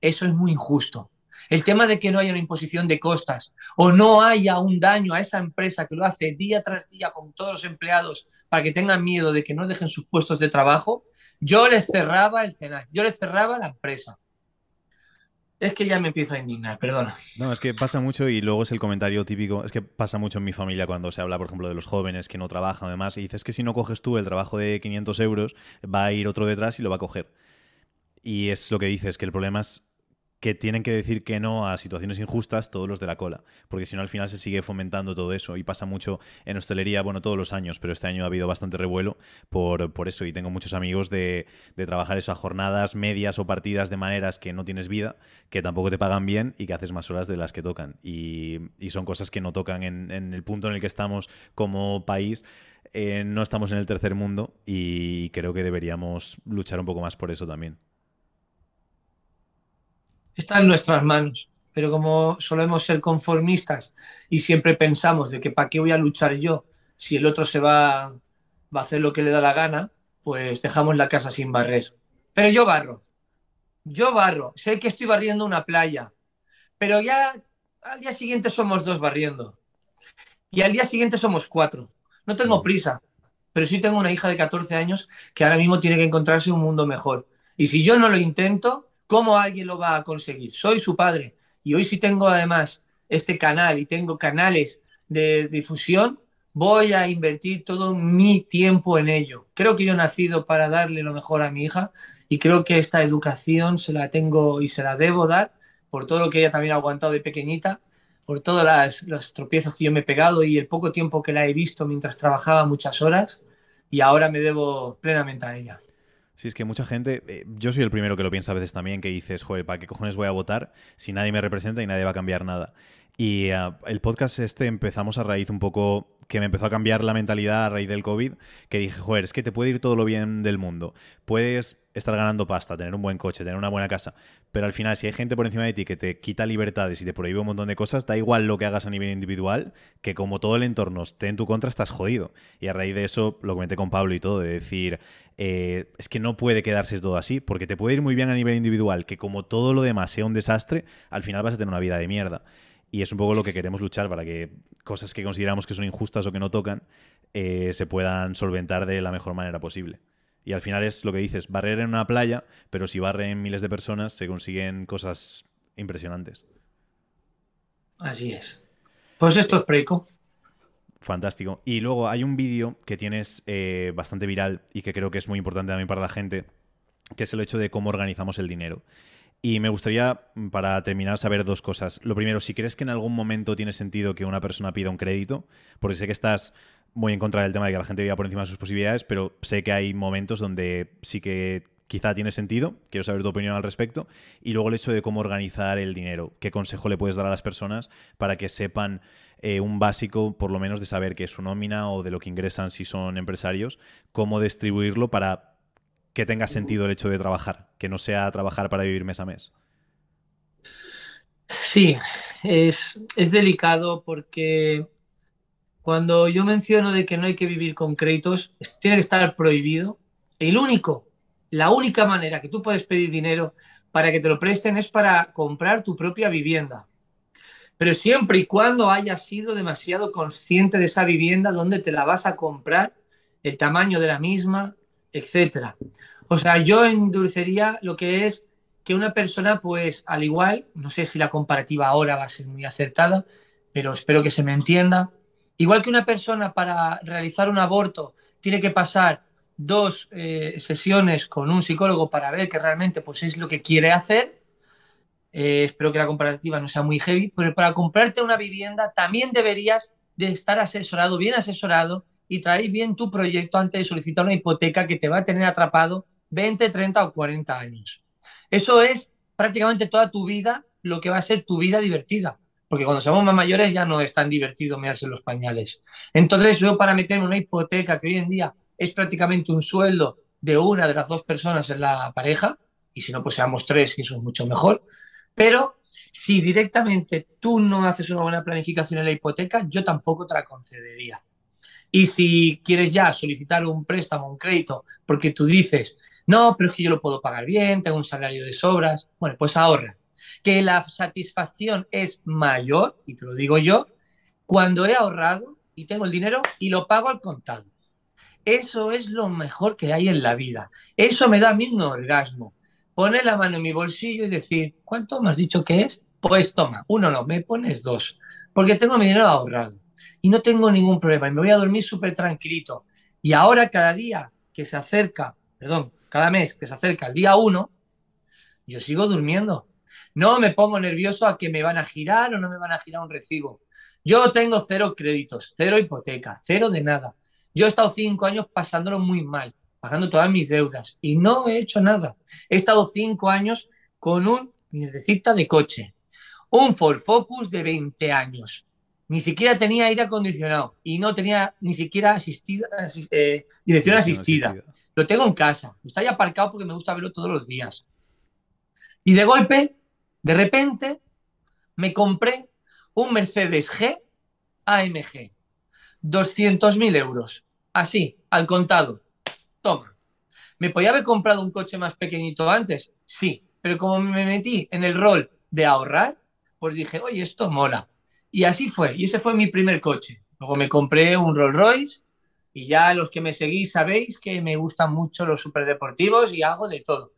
eso es muy injusto. El tema de que no haya una imposición de costas o no haya un daño a esa empresa que lo hace día tras día con todos los empleados para que tengan miedo de que no dejen sus puestos de trabajo, yo les cerraba el cenar, yo les cerraba la empresa. Es que ya me empiezo a indignar, perdona. No, es que pasa mucho y luego es el comentario típico, es que pasa mucho en mi familia cuando se habla, por ejemplo, de los jóvenes que no trabajan además y dices que si no coges tú el trabajo de 500 euros, va a ir otro detrás y lo va a coger. Y es lo que dices, que el problema es que tienen que decir que no a situaciones injustas todos los de la cola, porque si no al final se sigue fomentando todo eso y pasa mucho en hostelería, bueno, todos los años, pero este año ha habido bastante revuelo por, por eso y tengo muchos amigos de, trabajar esas jornadas medias o partidas de maneras que no tienes vida, que tampoco te pagan bien y que haces más horas de las que tocan. Y, son cosas que no tocan en, el punto en el que estamos como país. Eh, no estamos en el tercer mundo y creo que deberíamos luchar un poco más por eso también está en nuestras manos. Pero como solemos ser conformistas y siempre pensamos de que para qué voy a luchar yo si el otro se va, va a hacer lo que le da la gana, pues dejamos la casa sin barrer. Pero yo barro, yo barro, sé que estoy barriendo una playa, pero ya al día siguiente somos dos barriendo y al día siguiente somos cuatro. No tengo prisa. pero sí tengo una hija de 14 años que ahora mismo tiene que encontrarse un mundo mejor. Y si yo no lo intento, ¿cómo alguien lo va a conseguir? Soy su padre. Y hoy sí tengo además este canal y tengo canales de difusión, voy a invertir todo mi tiempo en ello. Creo que yo he nacido para darle lo mejor a mi hija y creo que esta educación se la tengo y se la debo dar por todo lo que ella también ha aguantado de pequeñita, por todos los tropiezos que yo me he pegado y el poco tiempo que la he visto mientras trabajaba muchas horas y ahora me debo plenamente a ella. Sí, es que mucha gente, eh, yo soy el primero que lo piensa a veces también, que dices, joder, ¿para qué cojones voy a votar si nadie me representa y nadie va a cambiar nada? Y uh, el podcast este empezamos a raíz un poco que me empezó a cambiar la mentalidad a raíz del COVID, que dije, joder, es que te puede ir todo lo bien del mundo. Puedes estar ganando pasta, tener un buen coche, tener una buena casa, pero al final si hay gente por encima de ti que te quita libertades y te prohíbe un montón de cosas, da igual lo que hagas a nivel individual, que como todo el entorno esté en tu contra, estás jodido. Y a raíz de eso, lo comenté con Pablo y todo, de decir, eh, es que no puede quedarse todo así, porque te puede ir muy bien a nivel individual, que como todo lo demás sea un desastre, al final vas a tener una vida de mierda. Y es un poco lo que queremos luchar para que cosas que consideramos que son injustas o que no tocan eh, se puedan solventar de la mejor manera posible. Y al final es lo que dices, barrer en una playa, pero si barren miles de personas se consiguen cosas impresionantes. Así es. Pues esto es Preco. Fantástico. Y luego hay un vídeo que tienes eh, bastante viral y que creo que es muy importante también para la gente, que es el hecho de cómo organizamos el dinero. Y me gustaría, mm, para terminar, saber dos cosas. Lo primero, si crees que en algún momento tiene sentido que una persona pida un crédito, porque sé que estás muy en contra del tema de que la gente viva por encima de sus posibilidades, pero sé que hay momentos donde sí que quizá tiene sentido. Quiero saber tu opinión al respecto. Y luego el hecho de cómo organizar el dinero. ¿Qué consejo le puedes dar a las personas para que sepan eh, un básico, por lo menos, de saber que es su nómina o de lo que ingresan si son empresarios, cómo distribuirlo para que tenga sentido el hecho de trabajar, que no sea trabajar para vivir mes a mes. Sí, es, delicado porque cuando yo menciono de que no hay que vivir con créditos, tiene que estar prohibido. El único, la única manera que tú puedes pedir dinero para que te lo presten es para comprar tu propia vivienda. Pero siempre y cuando hayas sido demasiado consciente de esa vivienda, dónde te la vas a comprar, el tamaño de la misma, etcétera. O sea, yo endurecería lo que es que una persona, pues al igual, no sé si la comparativa ahora va a ser muy acertada, pero espero que se me entienda. Igual que una persona para realizar un aborto tiene que pasar dos eh, sesiones con un psicólogo para ver que realmente pues, es lo que quiere hacer, eh, espero que la comparativa no sea muy heavy, pero para comprarte una vivienda también deberías de estar asesorado, bien asesorado, y traer bien tu proyecto antes de solicitar una hipoteca que te va a tener atrapado 20, 30 o 40 años. Eso es prácticamente toda tu vida lo que va a ser tu vida divertida. Porque cuando somos más mayores ya no es tan divertido mearse los pañales. Entonces, veo para meter una hipoteca que hoy en día es prácticamente un sueldo de una de las dos personas en la pareja, y si no, pues seamos tres, y eso es mucho mejor. Pero si directamente tú no haces una buena planificación en la hipoteca, yo tampoco te la concedería. Y si quieres ya solicitar un préstamo, un crédito, porque tú dices, no, pero es que yo lo puedo pagar bien, tengo un salario de sobras, bueno, pues ahorra. Que la satisfacción es mayor, y te lo digo yo, cuando he ahorrado y tengo el dinero y lo pago al contado. Eso es lo mejor que hay en la vida. Eso me da a mí un orgasmo. Poner la mano en mi bolsillo y decir, ¿cuánto me has dicho que es? Pues toma, uno no, me pones dos, porque tengo mi dinero ahorrado y no tengo ningún problema y me voy a dormir súper tranquilito. Y ahora cada día que se acerca, perdón, cada mes que se acerca el día uno, yo sigo durmiendo. No me pongo nervioso a que me van a girar o no me van a girar un recibo. Yo tengo cero créditos, cero hipoteca, cero de nada. Yo he estado cinco años pasándolo muy mal, pagando todas mis deudas y no he hecho nada. He estado cinco años con un mierdecita de coche, un Ford Focus de 20 años, ni siquiera tenía aire acondicionado y no tenía ni siquiera asistida, eh, dirección asistida. Lo tengo en casa, está ya aparcado porque me gusta verlo todos los días. Y de golpe, de repente, me compré un Mercedes G AMG, 200.000 euros, así, al contado. Toma. ¿Me podía haber comprado un coche más pequeñito antes? Sí, pero como me metí en el rol de ahorrar, pues dije, oye, esto mola y así fue. Y ese fue mi primer coche. Luego me compré un Rolls Royce Y ya los que me seguís sabéis que me gustan mucho los superdeportivos y hago de todo.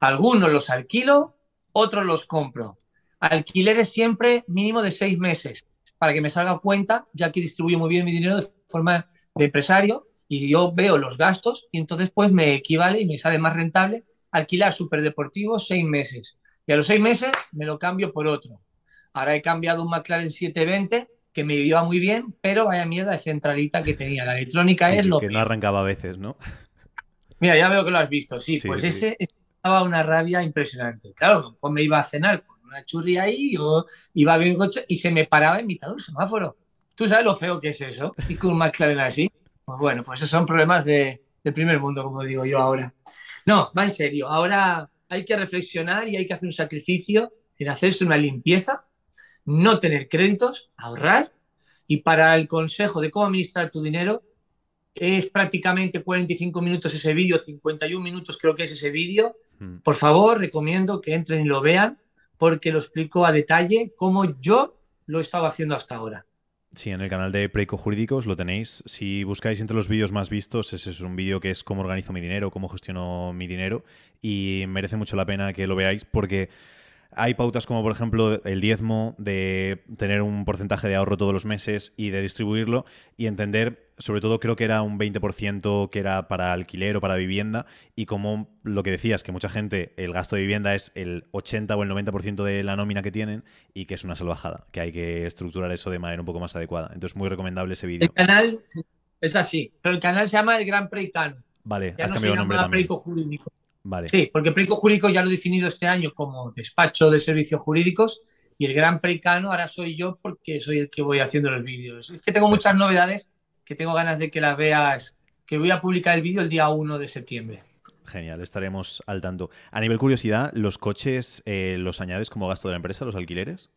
Algunos los alquilo, otros los compro. Alquileres siempre mínimo de seis meses para que me salga cuenta, ya que distribuyo muy bien mi dinero de forma de empresario y yo veo los gastos y entonces pues me equivale y me sale más rentable alquilar superdeportivos seis meses. Y a los seis meses me lo cambio por otro. Ahora he cambiado un McLaren 720 que me iba muy bien, pero vaya mierda de centralita que tenía. La electrónica es lo que no arrancaba a veces, ¿no? Mira, ya veo que lo has visto. Sí, pues ese estaba una rabia impresionante. Claro, pues me iba a cenar con una churri ahí, o iba bien coche y se me paraba en mitad de un semáforo. ¿Tú sabes lo feo que es eso? Y con un McLaren así. Pues bueno, pues esos son problemas de, del primer mundo, como digo yo ahora. No, va en serio. Ahora hay que reflexionar y hay que hacer un sacrificio en hacerse una limpieza, no tener créditos, ahorrar. Y para el consejo de cómo administrar tu dinero, es prácticamente 45 minutos ese vídeo, 51 minutos creo que es ese vídeo. Hmm. Por favor, recomiendo que entren y lo vean porque lo explico a detalle cómo yo lo he estado haciendo hasta ahora. Sí, en el canal de Preico Jurídicos lo tenéis. Si buscáis entre los vídeos más vistos, ese es un vídeo que es cómo organizo mi dinero, cómo gestiono mi dinero y merece mucho la pena que lo veáis porque hay pautas como, por ejemplo, el diezmo, de tener un porcentaje de ahorro todos los meses y de distribuirlo y entender, sobre todo creo que era un 20% que era para alquiler o para vivienda y como lo que decías, que mucha gente, el gasto de vivienda es el 80 o el 90% de la nómina que tienen y que es una salvajada, que hay que estructurar eso de manera un poco más adecuada. Entonces, muy recomendable ese vídeo. El canal es así, pero el canal se llama El Gran Preicano. Vale, has cambiado el nombre también. Jurídico. Sí, porque Preico Jurídico ya lo he definido este año como despacho de servicios jurídicos y el gran preicano ahora soy yo porque soy el que voy haciendo los vídeos. Es que tengo muchas novedades que tengo ganas de que las veas, que voy a publicar el vídeo el día 1 de septiembre. Genial, estaremos al tanto. A nivel curiosidad, ¿los coches eh, los añades como gasto de la empresa, los alquileres?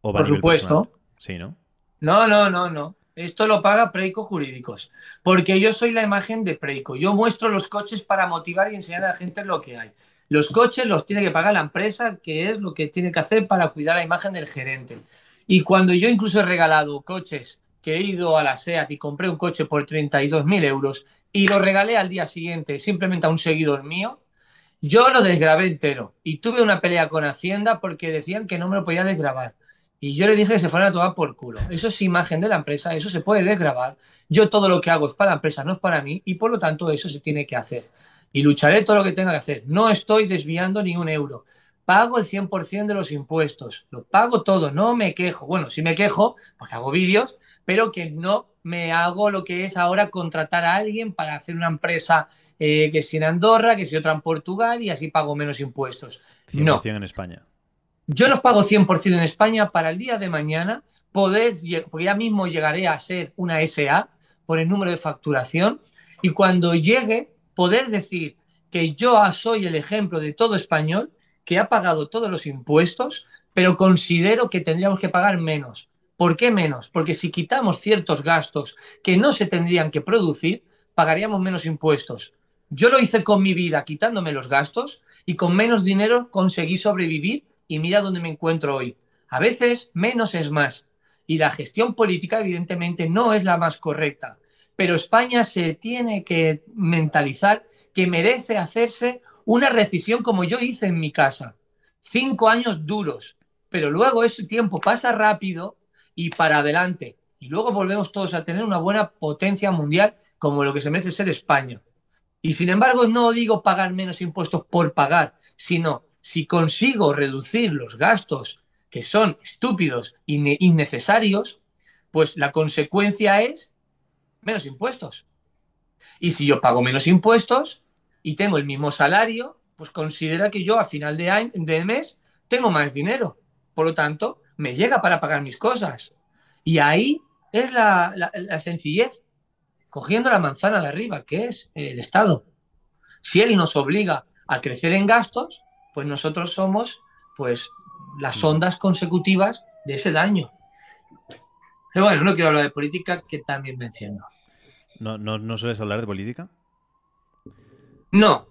Por supuesto. Sí, ¿no? No, no, no, no. Esto lo paga Preico Jurídicos, porque yo soy la imagen de Preico. Yo muestro los coches para motivar y enseñar a la gente lo que hay. Los coches los tiene que pagar la empresa, que es lo que tiene que hacer para cuidar la imagen del gerente. Y cuando yo incluso he regalado coches, que he ido a la SEAT y compré un coche por 32.000 euros y lo regalé al día siguiente simplemente a un seguidor mío, yo lo desgrabé entero y tuve una pelea con Hacienda porque decían que no me lo podía desgrabar. Y yo le dije que se fueran a tomar por culo. Eso es imagen de la empresa, eso se puede desgrabar. Yo todo lo que hago es para la empresa, no es para mí, y por lo tanto eso se tiene que hacer. Y lucharé todo lo que tenga que hacer. No estoy desviando ni un euro. Pago el 100% de los impuestos. Lo pago todo, no me quejo. Bueno, sí me quejo, porque hago vídeos, pero que no me hago lo que es ahora contratar a alguien para hacer una empresa eh, que si en Andorra, que si otra en Portugal, y así pago menos impuestos. No. en España. Yo los pago 100% en España para el día de mañana poder, porque ya mismo llegaré a ser una SA por el número de facturación y cuando llegue poder decir que yo soy el ejemplo de todo español que ha pagado todos los impuestos, pero considero que tendríamos que pagar menos. ¿Por qué menos? Porque si quitamos ciertos gastos que no se tendrían que producir, pagaríamos menos impuestos. Yo lo hice con mi vida, quitándome los gastos, y con menos dinero conseguí sobrevivir y mira dónde me encuentro hoy. A veces menos es más. Y la gestión política evidentemente no es la más correcta. Pero España se tiene que mentalizar que merece hacerse una recesión como yo hice en mi casa. Cinco años duros. Pero luego ese tiempo pasa rápido y para adelante. Y luego volvemos todos a tener una buena potencia mundial como lo que se merece ser España. Y sin embargo, no digo pagar menos impuestos por pagar, sino si consigo reducir los gastos que son estúpidos e innecesarios, pues la consecuencia es menos impuestos. Y si yo pago menos impuestos y tengo el mismo salario, pues considera que yo a final de, año, mes tengo más dinero. Por lo tanto, me llega para pagar mis cosas. Y ahí es la sencillez, cogiendo la manzana de arriba, que es el Estado. Si él nos obliga a crecer en gastos, pues nosotros somos pues las ondas consecutivas de ese daño. Pero bueno, no quiero hablar de política, que también me enciendo. ¿No, no, sueles hablar de política? No.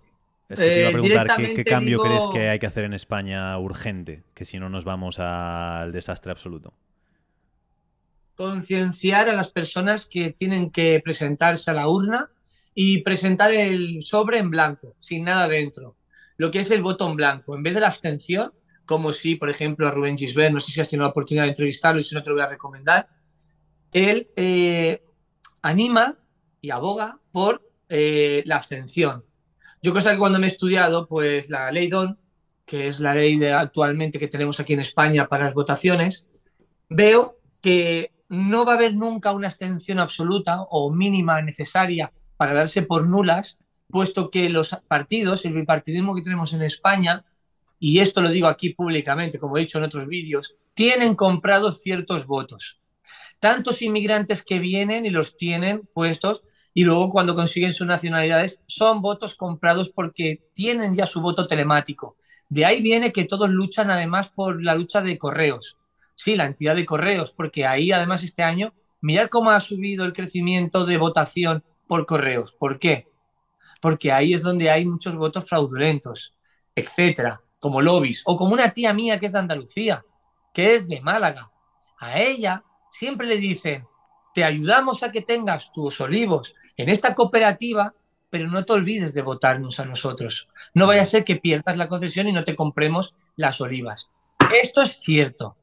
Es que te iba a preguntar qué, cambio crees que hay que hacer en España urgente, que si no nos vamos al desastre absoluto. concienciar a las personas que tienen que presentarse a la urna y presentar el sobre en blanco, sin nada dentro. Lo que es el voto en blanco. En vez de la abstención, como si, por ejemplo, a Rubén Gisbert, no sé si has tenido la oportunidad de entrevistarlo y si no te lo voy a recomendar, él eh, anima y aboga por eh, la abstención. Yo cosa que cuando me he estudiado, pues la ley DON, que es la ley de, actualmente que tenemos aquí en España para las votaciones, veo que no va a haber nunca una abstención absoluta o mínima necesaria para darse por nulas, puesto que los partidos, el bipartidismo que tenemos en España, y esto lo digo aquí públicamente, como he dicho en otros vídeos, tienen comprados ciertos votos. Tantos inmigrantes que vienen y los tienen puestos y luego cuando consiguen sus nacionalidades son votos comprados porque tienen ya su voto telemático. De ahí viene que todos luchan además por la lucha de correos. Sí, la entidad de correos, porque ahí además este año, mirar cómo ha subido el crecimiento de votación por correos. ¿Por qué? Porque ahí es donde hay muchos votos fraudulentos, etcétera como lobbies, o como una tía mía que es de Andalucía, que es de Málaga. A ella siempre le dicen, te ayudamos a que tengas tus olivos en esta cooperativa, pero no te olvides de votarnos a nosotros. No vaya a ser que pierdas la concesión y no te compremos las olivas. Esto es cierto.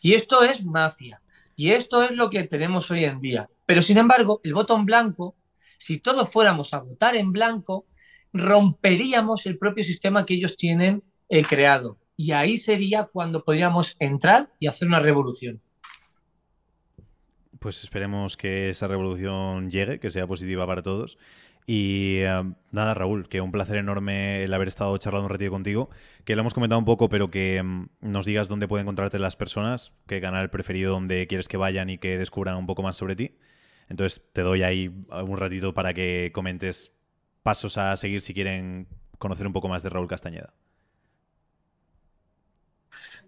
Y esto es mafia. Y esto es lo que tenemos hoy en día. Pero sin embargo, el voto en blanco, si todos fuéramos a votar en blanco, romperíamos el propio sistema que ellos tienen he creado. Y ahí sería cuando podríamos entrar y hacer una revolución. Pues esperemos que esa revolución llegue, que sea positiva para todos. Y eh, nada, Raúl, que un placer enorme el haber estado charlando un ratito contigo, que lo hemos comentado un poco, pero que mm, nos digas dónde pueden encontrarte las personas, qué canal preferido donde quieres que vayan y que descubran un poco más sobre ti. Entonces te doy ahí un ratito para que comentes pasos a seguir si quieren conocer un poco más de Raúl Castañeda.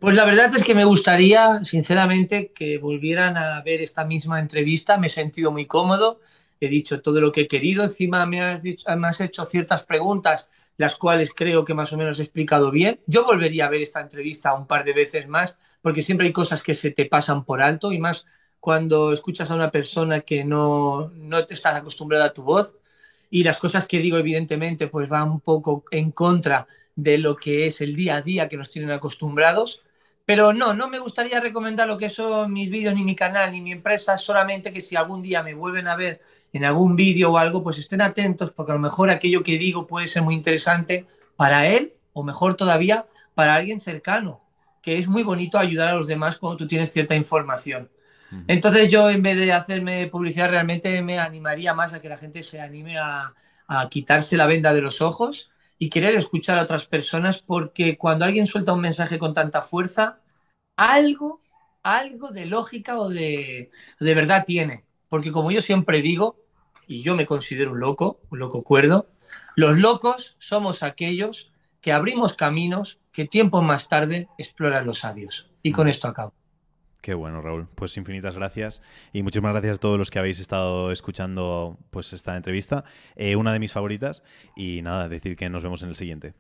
Pues la verdad es que me gustaría, sinceramente, que volvieran a ver esta misma entrevista. Me he sentido muy cómodo, he dicho todo lo que he querido. Encima me has, dicho, me has hecho ciertas preguntas, las cuales creo que más o menos he explicado bien. Yo volvería a ver esta entrevista un par de veces más, porque siempre hay cosas que se te pasan por alto y más cuando escuchas a una persona que no, no te estás acostumbrada a tu voz y las cosas que digo evidentemente pues van un poco en contra de lo que es el día a día que nos tienen acostumbrados. Pero no, no me gustaría recomendar lo que son mis vídeos, ni mi canal, ni mi empresa, solamente que si algún día me vuelven a ver en algún vídeo o algo, pues estén atentos porque a lo mejor aquello que digo puede ser muy interesante para él o mejor todavía para alguien cercano, que es muy bonito ayudar a los demás cuando tú tienes cierta información. Entonces yo en vez de hacerme publicidad realmente me animaría más a que la gente se anime a, quitarse la venda de los ojos y querer escuchar a otras personas porque cuando alguien suelta un mensaje con tanta fuerza, algo, algo de lógica o de, de verdad tiene. Porque como yo siempre digo, y yo me considero un loco, un loco cuerdo, los locos somos aquellos que abrimos caminos que tiempo más tarde exploran los sabios. Y con esto acabo. Qué bueno, Raúl. Pues infinitas gracias y muchísimas gracias a todos los que habéis estado escuchando pues esta entrevista, eh, una de mis favoritas y nada, decir que nos vemos en el siguiente.